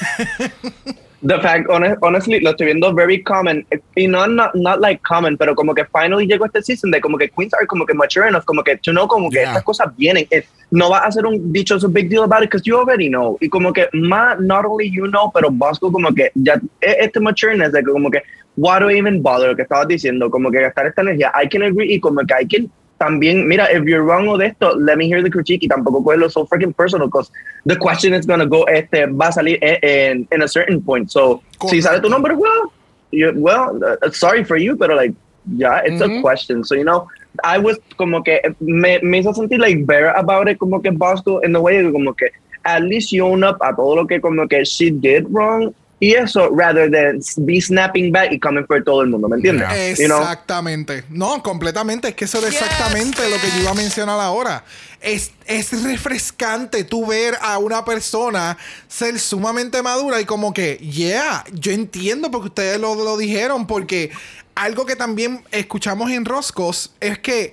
The fact, honest- honestly, lo estoy viendo very common. Y no, not, not like common, pero como que finally llegó este season de como que queens are como que mature enough, como que to know como que Yeah. estas cosas vienen. Eh, no va a hacer un dichoso big deal about it because you already know. Y como que más, not only you know, pero Bosco como que ya, eh, este matureness de que como que, why do I even bother? Lo que estabas diciendo, como que gastar esta energía. I can agree y como que I can también, mira, if you're wrong o de esto, let me hear the critique y tampoco cogerlo so freaking personal because the question is gonna go, este, va a salir en, en, in a certain point. So, si sale tu nombre, well, you, well, uh, sorry for you, pero like, yeah, it's a question. So, you know, I was como que, me, me hizo sentir like better about it, como que Bosco, in the way, como que, at least you own up a todo lo que como que she did wrong y eso rather than be snapping back y coming for todo el mundo, ¿me entiendes? Yeah. You know? Exactamente. No, completamente. Es que eso es exactamente lo que yo iba a mencionar ahora. Es, es refrescante tú ver a una persona ser sumamente madura y como que, yeah, yo entiendo porque ustedes lo, lo dijeron, porque algo que también escuchamos en Roscos es que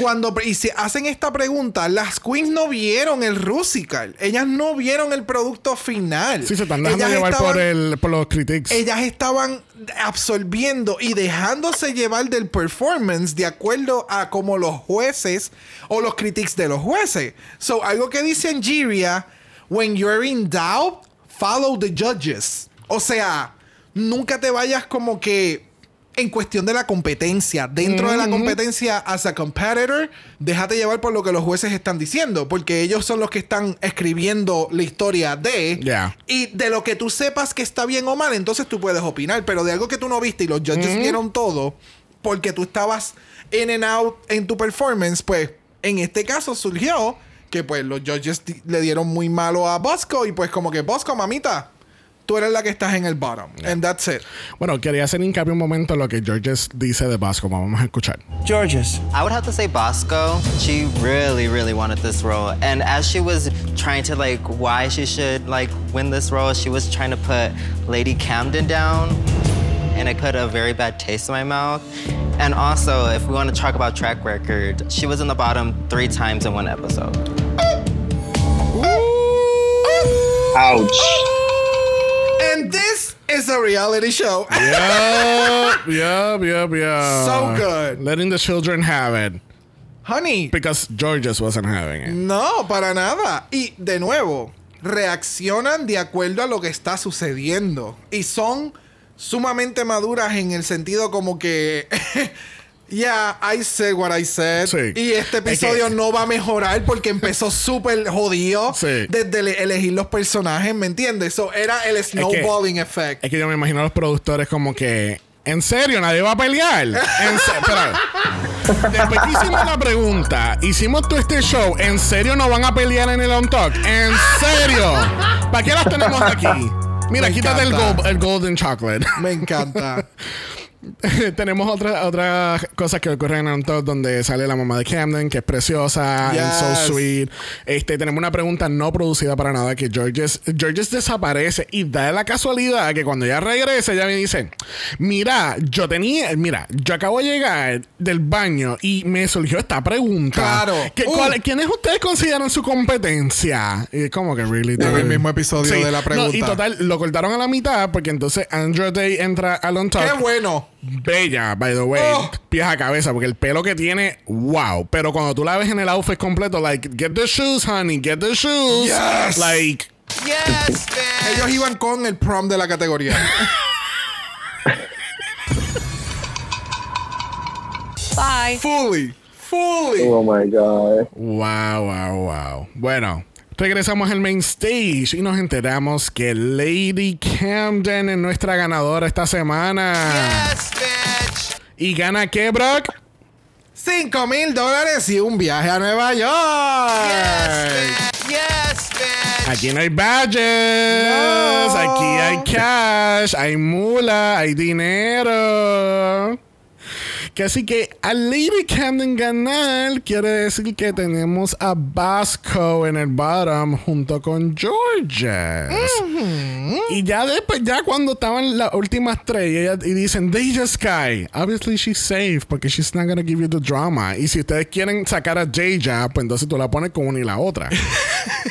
cuando y se hacen esta pregunta, las queens no vieron el Rusical. Ellas no vieron el producto final. Sí, se están dejando Ellas llevar por, el, por los critics. ellas estaban absorbiendo y dejándose llevar del performance de acuerdo a como los jueces o los critics de los jueces. So, algo que dice Angeria, when you're in doubt, follow the judges. O sea, nunca te vayas como que en cuestión de la competencia, dentro de la competencia as a competitor, déjate llevar por lo que los jueces están diciendo, porque ellos son los que están escribiendo la historia de Yeah. y de lo que tú sepas que está bien o mal, entonces tú puedes opinar. Pero de algo que tú no viste y los judges vieron todo, porque tú estabas in and out en tu performance, pues en este caso surgió que pues los judges le dieron muy malo a Bosco y pues como que Bosco, mamita, tú eres la que estás en el bottom. And that's it. Bueno, quería hacer hincapié un momento en lo que Georges dice de Basco. Vamos a escuchar. Georges. I would have to say Bosco. She really, really wanted this role. And as she was trying to like why she should like win this role, she was trying to put Lady Camden down. And it put a very bad taste in my mouth. And also, if we want to talk about track record, she was in the bottom three times in one episode. Ouch. And this is a reality show. Yup, yup, yup, yup. So good. Letting the children have it. Honey, Because Georges wasn't having it. No, para nada. Y de nuevo, reaccionan de acuerdo a lo que está sucediendo. Y son sumamente maduras en el sentido como que... Yeah, I said what I said. Sí. Y este Es que- episodio no va a mejorar porque empezó súper jodido Sí. desde ele- elegir los personajes, ¿me entiendes? Eso era el snowballing effect. Es que yo me imagino a los productores como que. ¿En serio? ¿Nadie va a pelear? En espera. Después que hicimos la pregunta, hicimos todo este show. ¿En serio no van a pelear en el On Talk? ¿En serio? ¿Para qué las tenemos aquí? Mira, Me quítate el, encanta. gold- el Golden Chocolate. Me encanta. Tenemos otra otra cosas que ocurren en Talk donde sale la mamá de Camden, que es preciosa, and so Yes. sweet. Este, tenemos una pregunta no producida para nada que Georges, Georges desaparece y da la casualidad que cuando ella regresa, ella me dice, mira, yo tenía, mira, yo acabo de llegar del baño y me surgió esta pregunta. Claro. ¿Qué- Uh. cuál- ¿Quiénes ustedes consideran su competencia? Y es como que really En el mismo episodio de la no, pregunta. y total, lo cortaron a la mitad porque entonces Andrew Day entra al Talk. ¡Qué bueno! Bella, by the way. Oh. Pies a cabeza, porque el pelo que tiene, wow. Pero cuando tú la ves en el outfit completo, like, get the shoes, honey, get the shoes. Yes. Like, Yes, bitch. Ellos iban con el prom de la categoría. Bye. fully. Fully. Oh my God. wow, wow, wow. Bueno. Regresamos al main stage y nos enteramos que Lady Camden es nuestra ganadora esta semana. Yes, bitch. ¿Y gana qué, Brock? 5 mil dólares y un viaje a Nueva York. Yes, bitch. Aquí no hay badges. No. Aquí hay cash. Hay mula. Hay dinero. Que así que a Lady Camden ganar quiere decir que tenemos a Basco en el bottom junto con Georges. Y ya después, ya cuando estaban las últimas tres y, ella- y dicen Deja Sky, obviously she's safe porque she's not gonna give you the drama. Y si ustedes quieren sacar a Deja, pues entonces tú la pones con una y la otra.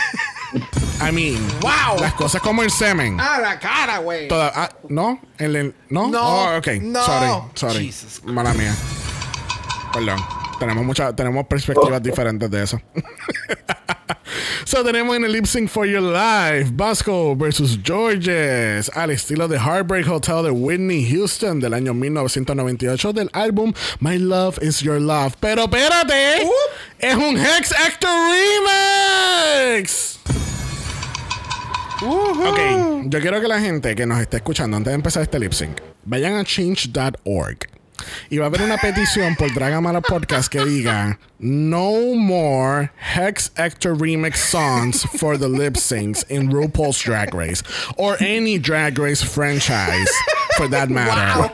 I mean, Wow. Las cosas como el semen. A la cara, güey. Ah, no, el, el- no, No, Oh, ok, no. sorry, sorry, Jesus mala mía, perdón. Tenemos muchas, tenemos perspectivas diferentes de eso. so tenemos en el lip sync for your life, Basco versus Georges, al estilo de Heartbreak Hotel de Whitney Houston del año 1998 del álbum My Love Is Your Love. Pero espérate, es un Hex Actor Remix. Ok, yo quiero que la gente que nos esté escuchando antes de empezar este lip sync vayan a change.org Y va a haber una petición por Dragamala Podcast que diga No more Hex Actor Remix songs for the lip syncs in RuPaul's Drag Race or any Drag Race franchise for that matter.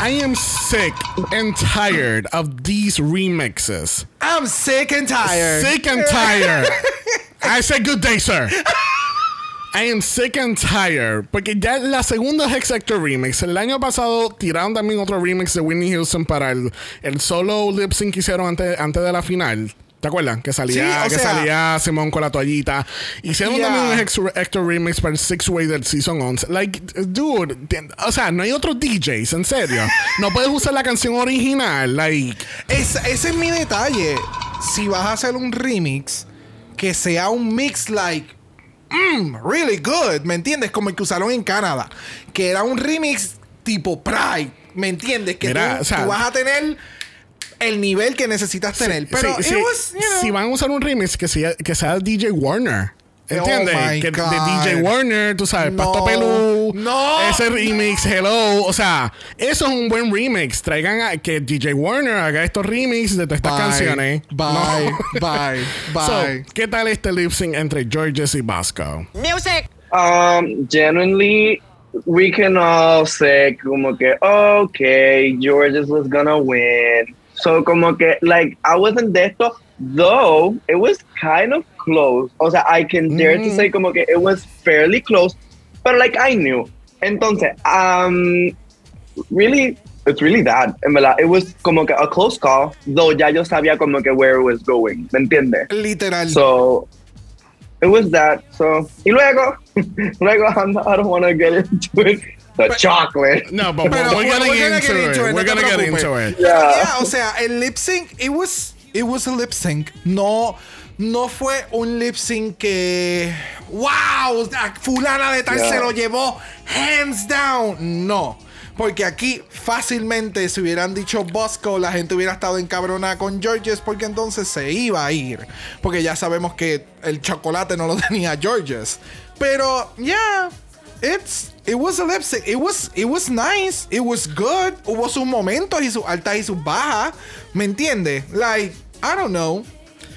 I am sick and tired of these remixes. I'm sick and tired. Sick and tired. I said good day, sir. I am sick and tired. Porque ya la segunda Hex Actor remix. El año pasado tiraron también otro remix de Whitney Houston para el, el solo lip sync que hicieron antes, antes de la final. ¿Te acuerdas? Que salía, Sí, que sea- salía Simón con la toallita. Hicieron Yeah. también un Hex Actor remix para el Six Way del Season 11. Like, dude, o sea, no hay otros DJs, en serio. No puedes usar la canción original. Like, Es- ese es mi detalle. Si vas a hacer un remix, que sea un mix like. Mmm, really good. ¿Me entiendes? Como el que usaron en Canadá. Que era un remix tipo Pride. ¿Me entiendes? Que Mira, tú, o sea- tú vas a tener el nivel que necesitas tener. Pero Sí, it sí. was, you know, si van a usar un remix que sea, que sea DJ Warner. ¿Entiendes? Oh my que de. DJ Warner, tú sabes, No. Pasto Pelú. No. Ese remix, hello. O sea, eso es un buen remix. Traigan a que DJ Warner haga estos remix de todas estas Bye, canciones. Bye, No. bye, bye. So, ¿qué tal este lip sync entre Georges y Vasco? Music. Um, genuinely, we can all say como que, okay, Georges was gonna win. So como que, like, I wasn't de esto, though it was kind of close. O sea, I can dare to say como que it was fairly close, but like I knew. Entonces, um, really, it's really that. En verdad, it was como que a close call, though ya yo sabía como que where it was going. ¿Me entiendes? Literal. So it was that. So y luego, luego I'm not- I don't want to get into it. The chocolate. No, but Pero we're, we're getting gonna get into it. it, We're no te gonna get preocupes. into it. Yeah. Yeah, o sea, el lip sync, it was, it was a lip sync. No, no fue un lip sync que, wow, fulana de tal Yeah. se lo llevó hands down. No. Porque aquí fácilmente si hubieran dicho Bosco, la gente hubiera estado encabronada con Georges porque entonces se iba a ir. Porque ya sabemos que el chocolate no lo tenía Georges. Pero, yeah, it's it was a lip sync. It was it was nice. It was good. Hubo sus momentos y sus altas y sus bajas. ¿Me entiendes? Like, I don't know.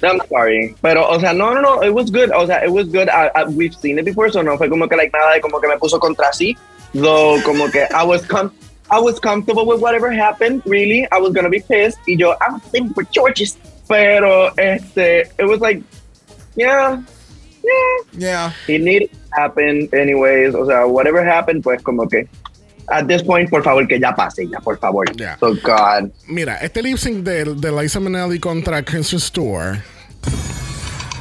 I'm sorry. Pero, o sea, no, no, no, it was good. O sea, it was good. I, I- we've seen it before, so no fue como que like nada de como que me puso contra sí. Though, como que I was com I was comfortable with whatever happened, really. I was gonna be pissed. Y yo, I'm thinking for Georges. Pero, este, it was like, yeah, yeah. Needed to happen anyways. O sea, whatever happened, pues como que at this point, por favor, que ya pase, ya, por favor. Yeah. So, God. Mira, este lip sync de, de Liza Minnelli contra Kristen Stewart.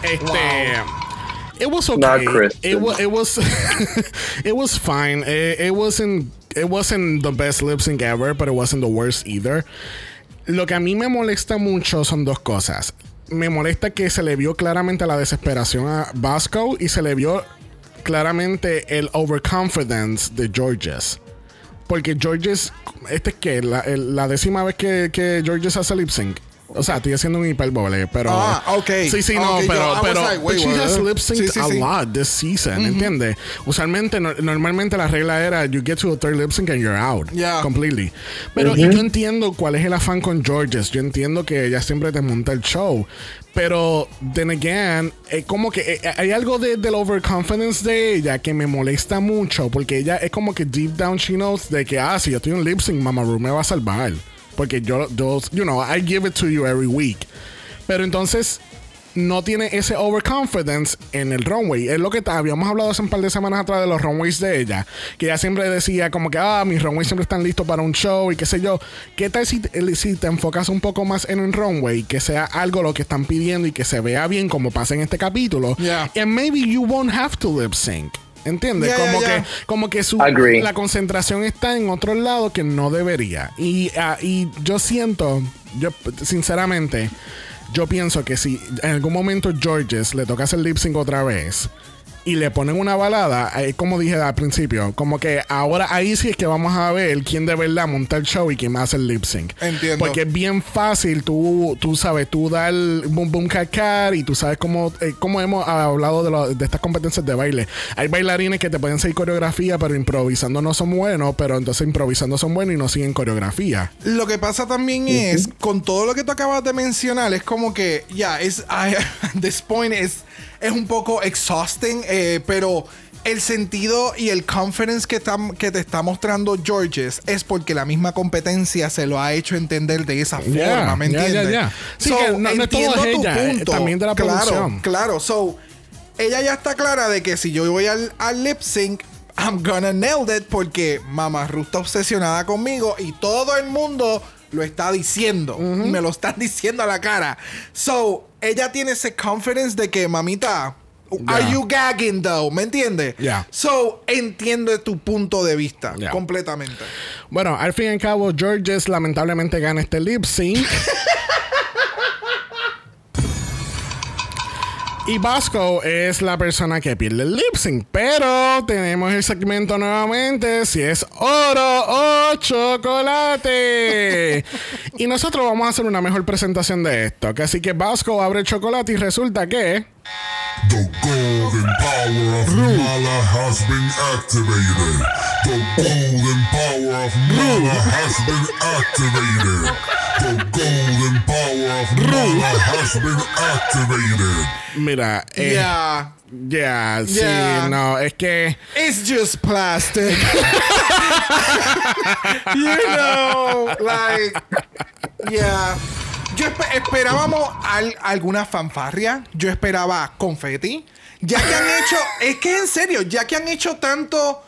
Este. It was okay. It was. It was. it was fine. It, it wasn't. It wasn't the best lip sync ever, but it wasn't the worst either. Lo que a mí me molesta mucho son dos cosas. Me molesta que se le vio claramente la desesperación a Vasco y se le vio claramente el overconfidence de Georges. Porque Georges, este es que la, décima vez que, que Georges hace lip sync. O sea, estoy haciendo un hipérbole, pero. Ah, ok. Sí, sí, no, Ok, yo- pero. Was pero like, wait, but she has lip synced Sí, sí, a sí. lot this season, ¿entiendes? Usualmente, no- normalmente la regla era you get to a third lip sync and you're out. Yeah. Completely. Pero y yo entiendo cuál es el afán con Georges. Yo entiendo que ella siempre te monta el show. Pero, then again, es como que eh, hay algo de, del overconfidence de ella que me molesta mucho. Porque ella es como que deep down she knows de que, ah, si yo estoy en lip sync, Mama Ru me va a salvar. Porque yo, yo, you know, I give it to you every week. Pero entonces, no tiene ese overconfidence en el runway. Es lo que habíamos hablado hace un par de semanas atrás de los runways de ella. Que ella siempre decía como que, ah, mis runways siempre están listos para un show y qué sé yo. ¿Qué tal si, te- si te enfocas un poco más en un runway? Que sea algo lo que están pidiendo y que se vea bien como pasa en este capítulo. Yeah. And maybe you won't have to lip sync. ¿Entiendes? Yeah, como, yeah, yeah. Que, como que su, Agree. la concentración está en otro lado que no debería. Y, ah, y yo siento, yo sinceramente, yo pienso que si en algún momento Georges le toca hacer lip sync otra vez, y le ponen una balada, eh, como dije al principio, como que ahora ahí sí es que vamos a ver quién de verdad monta el show y quién hace el lip sync. Entiendo. Porque es bien fácil, tú, tú sabes, tú dar el boom boom cacar y tú sabes cómo, eh, cómo hemos hablado de, lo- de estas competencias de baile. Hay bailarines que te pueden seguir coreografía, pero improvisando no son buenos, pero entonces improvisando son buenos y no siguen coreografía. Lo que pasa también es, con todo lo que tú acabas de mencionar, es como que, ya, es, I- this point es, es un poco exhausting, eh, pero el sentido y el confidence que, tam- que te está mostrando Georges es porque la misma competencia se lo ha hecho entender de esa forma, Yeah, ¿me entiendes? yeah, yeah. Sí, que no- es entiendo de tu eh, también de la claro, producción. Claro, so, ella ya está clara de que si yo voy al, al lip sync, I'm gonna nail it porque Mamá Ru está obsesionada conmigo y todo el mundo lo está diciendo. Me lo están diciendo a la cara. So, ella tiene ese confidence de que, mamita, are Yeah. you gagging though? ¿Me entiendes? Yeah. So, entiende tu punto de vista Yeah. completamente. Bueno, al fin y al cabo, Georges lamentablemente gana este lip sync. Y Vasco es la persona que pierde el lip sync. Pero tenemos el segmento nuevamente: si es oro o chocolate. y nosotros vamos a hacer una mejor presentación de esto. Así que Vasco abre el chocolate y resulta que. The golden power of Mala has been activated. The golden power of Mala has been activated. The golden power of Mala has been activated. Mira, eh, Yeah. yeah, sí, Yeah. no, es que. It's just plastic. you know, like, yeah. Yo espe- esperábamos al- alguna fanfarria. Yo esperaba confeti. Ya que han hecho, es que en serio, ya que han hecho tanto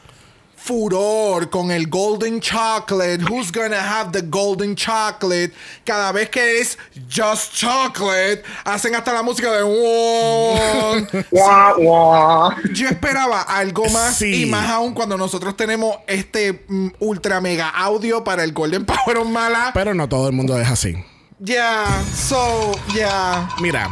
furor con el golden chocolate, who's gonna have the golden chocolate, cada vez que es just chocolate, hacen hasta la música de. Yo esperaba algo más Sí. y más aún cuando nosotros tenemos este mm, ultra mega audio para el Golden Power of Mala. Pero no todo el mundo es así. Yeah, so, yeah. Mira,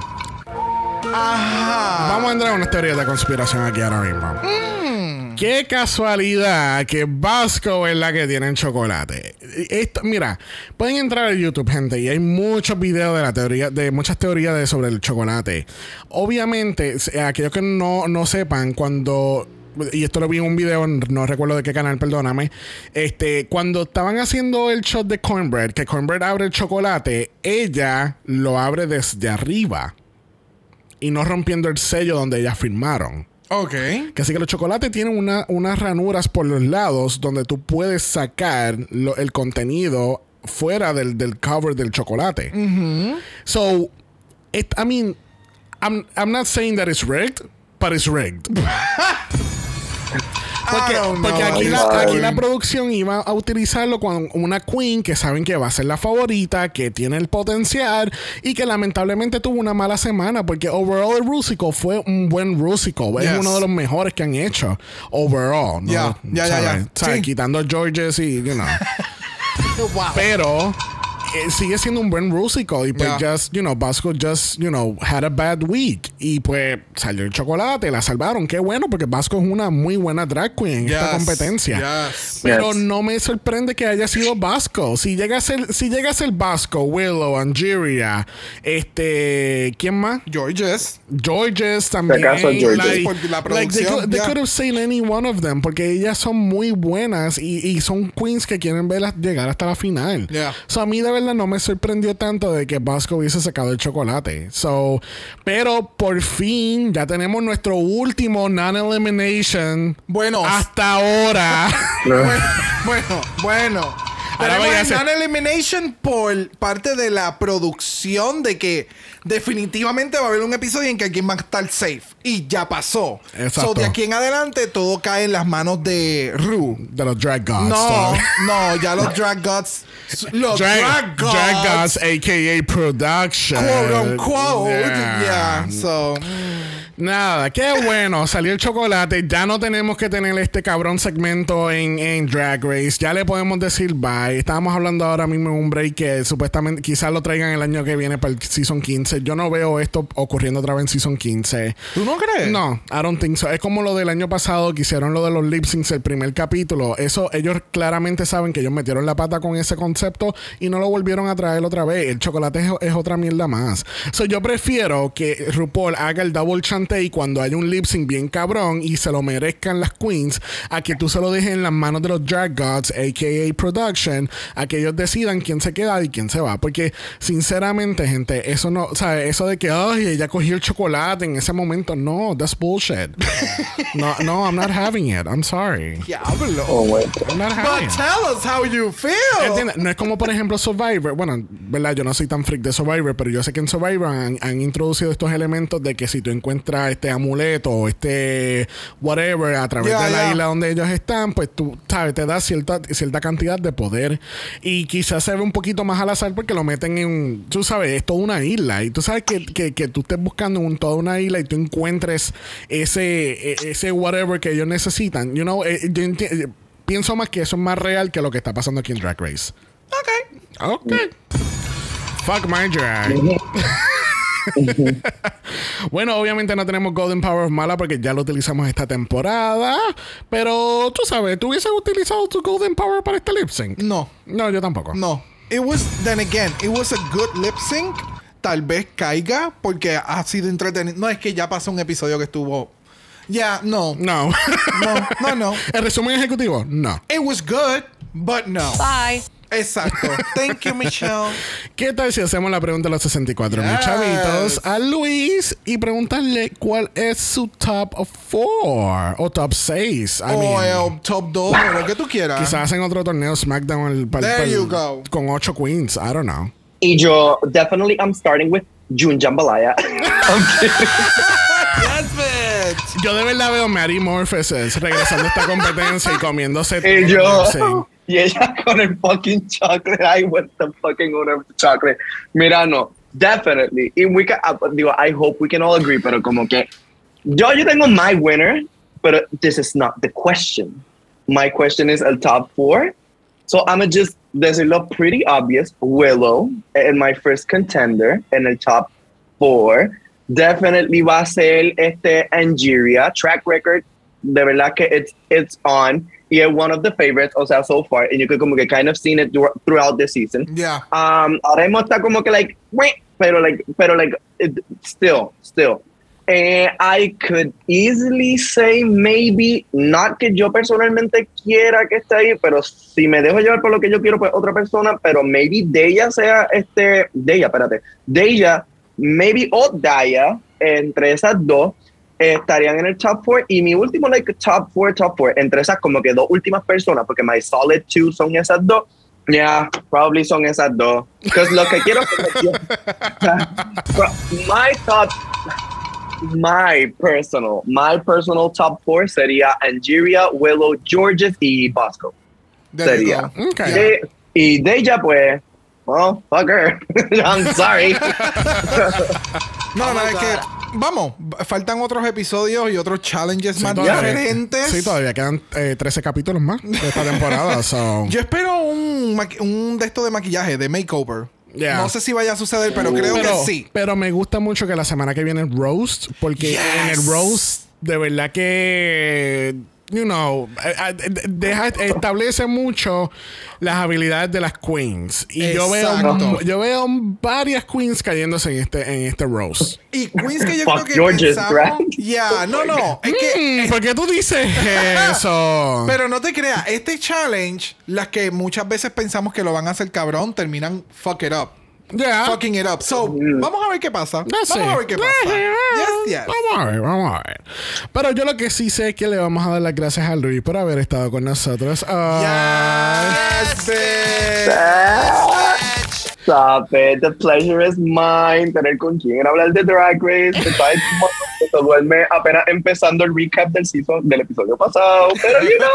Ajá. vamos a entrar en una teoría de conspiración aquí ahora mismo. Mm. Qué casualidad que Vasco es la que tiene el chocolate. Esto, mira, pueden entrar a YouTube, gente, y hay muchos videos de la teoría, de muchas teorías de, sobre el chocolate. Obviamente, aquellos que no, no sepan, cuando y esto lo vi en un video, no recuerdo de qué canal, perdóname. Este, cuando estaban haciendo el shot de cornbread, que cornbread abre el chocolate, ella lo abre desde arriba y no rompiendo el sello donde ellas firmaron. Ok. Que así que los chocolates tienen una- unas ranuras por los lados donde tú puedes sacar lo- el contenido fuera del, del cover del chocolate. So, it, I mean, I'm, I'm not saying that it's rigged, but it's rigged. Porque, aquí, la, aquí producción iba a utilizarlo con una queen que saben que va a ser la favorita, que tiene el potencial y que lamentablemente tuvo una mala semana porque overall el Rusical fue un buen Rusical. Yes. Es uno de los mejores que han hecho overall. ¿no? Ya, ya, ya. Quitando Georges y, you know. Pero eh, sigue siendo un buen Rusical y pues Yeah. just, you know, Vasco just, you know, had a bad week y pues salió el chocolate, la salvaron. Qué bueno porque Vasco es una muy buena drag queen en esta Yes, competencia. yes. Pero Yes. no me sorprende que haya sido Vasco. Si llega a ser, si llega a ser Vasco, Willow, Angeria, este, ¿quién más? Georges. Georges también. acaso Georges. Like, la like, they, producción, could, they could have seen any one of them porque ellas son muy buenas y, y son queens que quieren verlas llegar hasta la final. Yeah. So a mí de verdad no me sorprendió tanto de que Vasco hubiese sacado el chocolate. So, pero por fin ya tenemos nuestro último non-elimination. Bueno. Hasta ahora. Bueno, bueno, bueno. Ahora voy a el hacer- non-elimination por parte de la producción de que definitivamente va a haber un episodio en que alguien va a estar safe. Y ya pasó. Exacto. So, de aquí en adelante todo cae en las manos de Ru. de los drag gods. No, no, ya los drag gods. Los Drag, drag, gods. drag gods, aka production. Quote unquote. Yeah. Yeah. So. Nada, qué bueno, salió el chocolate. Ya no tenemos que tener este cabrón segmento en, en Drag Race. Ya le podemos decir bye. Estábamos hablando ahora mismo en un break que supuestamente quizás lo traigan el año que viene para el Season 15. Yo no veo esto ocurriendo otra vez en Season 15. ¿Tú no crees? No, I don't think so. Es como lo del año pasado que hicieron lo de los lip syncs el primer capítulo. Eso, ellos claramente saben que ellos metieron la pata con ese concepto y no lo volvieron a traer otra vez. El chocolate es, es otra mierda más. So, yo prefiero que RuPaul haga el double y cuando haya un lip sync bien cabrón y se lo merezcan las queens, a que tú se lo dejes en las manos de los drag gods, aka production, a que ellos decidan quién se queda y quién se va. Porque, sinceramente, gente, eso no, o sea, eso de que, ay, ella cogió el chocolate en ese momento, no, that's bullshit. no, no, I'm not having it. I'm sorry. Diablo. Oh, I'm not But having it. tell us how you feel. ¿Entiendes? No es como, por ejemplo, Survivor. Bueno, ¿verdad? Yo no soy tan freak de Survivor, pero yo sé que en Survivor han, han introducido estos elementos de que si tú encuentras este amuleto o este whatever a través Ya, de la ya. isla donde ellos están, pues tú, sabes, te da cierta, cierta cantidad de poder. Y quizás se ve un poquito más al azar porque lo meten en, tú sabes, es toda una isla. Y tú sabes que, que, que tú estés buscando un, toda una isla y tú encuentres ese, e- ese whatever que ellos necesitan. You know, eh, yo enti- eh, pienso más que eso es más real que lo que está pasando aquí en Drag Race. Ok. Ok. Fuck my drag. bueno, obviamente no tenemos Golden Power of Mala porque ya lo utilizamos esta temporada. Pero tú sabes, ¿tú hubieses utilizado tu Golden Power para este lip sync? No, No, yo tampoco. no. It was, then again, it was a good lip sync. Tal vez caiga porque ha sido entretenido. No es que ya pasó un episodio que estuvo. Ya, no. No. No, no, no. ¿El resumen ejecutivo? No. It was good, but no. Bye. Exacto. Thank you, Michelle. ¿Qué tal si hacemos la pregunta de los 64 mil Yes. chavitos a Luis y preguntarle cuál es su top 4 o top 6? I o el top 2, o lo que tú quieras. Quizás hacen otro torneo SmackDown el, There you go. con 8 queens. I don't know. Y yo, definitely, I'm starting with June Jambalaya. Yes, bitch. Yo de verdad veo a Mary Morpheus regresando a esta competencia y comiéndose y yo, Sí. y ella con el fucking chocolate. I want the fucking owner of the chocolate. Mira, no, definitely. Y we can, uh, digo, I hope we can all agree, pero como que yo, yo tengo my winner, but this is not the question. My question is el top four. So I'm gonna just decirlo pretty obvious. Willow, and my first contender in the top four. Definitely va a ser este Angeria. Track record, de verdad que it's, it's on. One of the favorites, o sea, so far. And you could como que kind of seen it throughout the season. Yeah. Um, ahora mismo está como que like, pero like, pero like, it, still, still. Eh, I could easily say maybe, not que yo personalmente quiera que esté ahí, pero si me dejo llevar por lo que yo quiero, pues otra persona, pero maybe de ella sea este, de ella, espérate, de ella, maybe o Daya, entre esas dos, estarían en el top four. Y mi último, like, top four, top four, entre esas como que dos últimas personas, porque my solid two son esas dos. Yeah, probably son esas dos. Because lo que quiero my top, my personal, my personal top four sería Angeria, Willow, Georges y Bosco. There Sería. Okay. De- y de ella, pues, well, fuck her. I'm sorry. No, no, es que. Vamos, faltan otros episodios y otros challenges más todavía- diferentes. Sí, todavía quedan eh, 13 capítulos más de esta temporada. so. Yo espero un, un de esto de maquillaje, de makeover. Yeah. No sé si vaya a suceder, pero creo pero, que sí. pero me gusta mucho que la semana que viene el roast, porque Yes. en el roast, de verdad que. You know, eh, eh, deja, establece mucho las habilidades de las queens. Y yo veo, yo veo varias queens cayéndose en este, en este roast. Y Queens que yo Fuck creo que George's pensamos... Ya, no, no. Es que... Mm, ¿Por qué tú dices eso? Pero no te creas, este challenge, las que muchas veces pensamos que lo van a hacer cabrón, terminan fuck it up. Yeah. Fucking it up. So, vamos a ver qué pasa. Vamos a ver qué pasa. Yes, yes. Vamos a ver, vamos a ver. Pero yo lo que sí sé es que le vamos a dar las gracias a Luis por haber estado con nosotros. Ah, Yes, bitch. Stop it. The pleasure is mine. Tener con quien hablar de Drag Race. Se duerme apenas empezando el recap del season del episodio pasado. Pero, you know,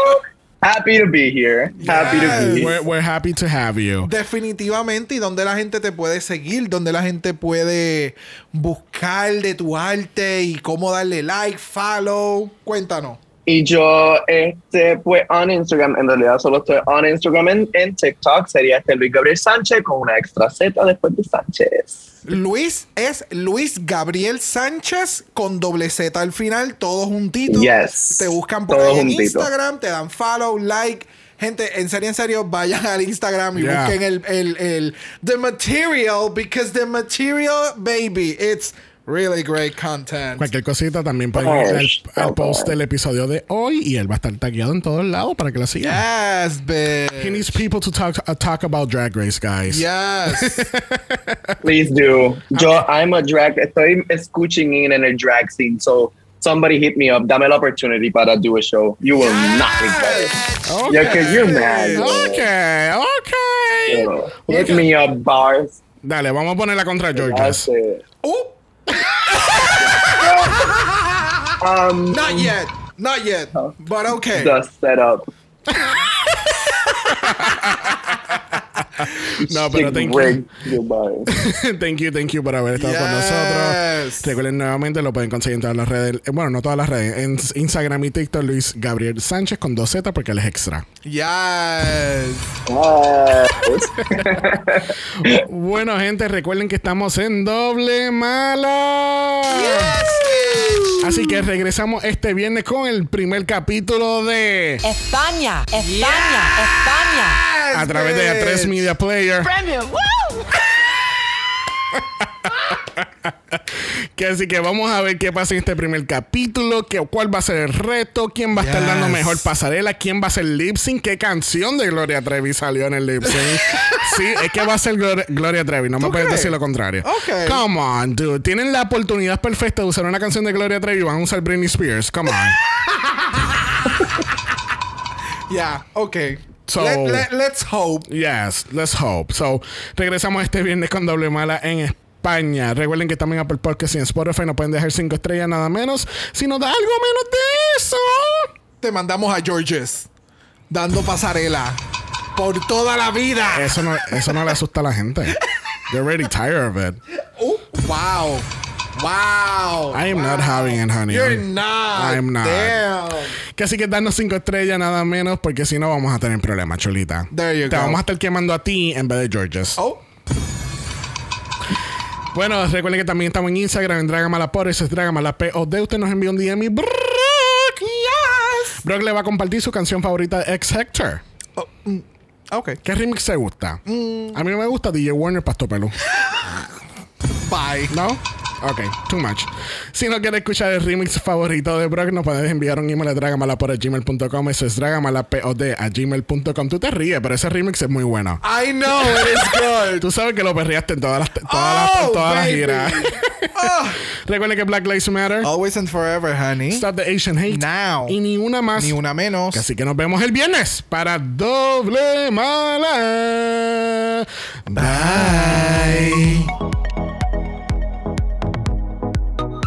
Happy to be here. Happy to be here. We're, we're happy to have you. Definitivamente, y donde la gente te puede seguir, donde la gente puede buscar de tu arte y cómo darle like, follow. Cuéntanos. Y yo, este, pues, on Instagram, en realidad solo estoy on Instagram, en, en TikTok sería este Luis Gabriel Sánchez con una extra Z después de Sánchez. Luis es Luis Gabriel Sánchez con doble Z al final, todo juntito. Yes. Te buscan por ahí en. Instagram, te dan follow, like. Gente, en serio, en serio, vayan al Instagram y Yeah. busquen el, el, el The Material, because the Material, baby, it's really great content. Cualquier cosita también pueden ir al, so al post del episodio de hoy y él va a estar tagueado en todos lados para que lo sigan. Yes, bitch. He needs people to talk uh, talk about Drag Race, guys. Yes. Please do. Yo, I'm a drag, estoy escuching in en el drag scene, so somebody hit me up. Dame la opportunity para do a show. You will not regret it. Okay. Yeah, 'cause you're mad. Okay, okay. Hit me up, bars. Dale, vamos a poner la contra it. Ooh, Um, not yet. Not yet. But okay. the setup. No, pero thank you. thank you, thank you por haber estado con Yes. nosotros. Recuerden nuevamente, lo pueden conseguir en todas las redes. eh, Bueno, no todas las redes. En Instagram y TikTok, Luis Gabriel Sánchez con dos Z porque él es extra. Yes. Yes. Bueno, gente, recuerden que estamos en doble mala. Así que regresamos este viernes con el primer capítulo de España, España, España. A través de A3 Media Player. Premium. ¡Woo! Que así que vamos a ver qué pasa en este primer capítulo, que, cuál va a ser el reto, quién va a estar dando mejor pasarela, quién va a ser lip sync, qué canción de Gloria Trevi salió en el lip sync. sí, es que va a ser Glor- Gloria Trevi, no me puedes crees? decir lo contrario. Ok. Come on, dude. Tienen la oportunidad perfecta de usar una canción de Gloria Trevi y van a usar Britney Spears. Come on. Yeah, okay. So- let, let, let's hope. Yes, let's hope. So, regresamos este viernes con doble mala en España. Recuerden que también Apple Podcast y en Spotify no pueden dejar cinco estrellas nada menos, sino da algo menos de eso. Te mandamos a Georges dando pasarela por toda la vida. Eso no, eso no le asusta a la gente. They're already tired of it. Oh, wow. Wow. I am not Wow. having it, honey. You're not. I'm not. Damn. Que así que darnos cinco estrellas nada menos, porque si no vamos a tener problemas, chulita. There you Te go. vamos a estar quemando a ti en vez de Georges. Oh, Bueno, recuerden que también estamos en Instagram, en Dragamala eso es Dragamala POD. Usted nos envía un DM y Brock, yes. Brock le va a compartir su canción favorita de Ex Hector. Okay. ¿Qué remix te gusta? Mm. A mí me gusta DJ Warner Pasto Pelú. Bye. ¿No? Ok, too much. Si no quieres escuchar el remix favorito de Brock, nos puedes enviar un email a dragamalapod.gmail.com. Eso es dragamalapod a gmail.com. Tú te ríes, pero ese remix es muy bueno. I know it is good. Tú sabes que lo perreaste en todas las, todas las, Oh, todas las giras. Oh. Recuerden que Black Lives Matter. Always and forever, honey. Stop the Asian Hate. Now. Y ni una más. Ni una menos. Así que nos vemos el viernes para Doble Mala. Bye.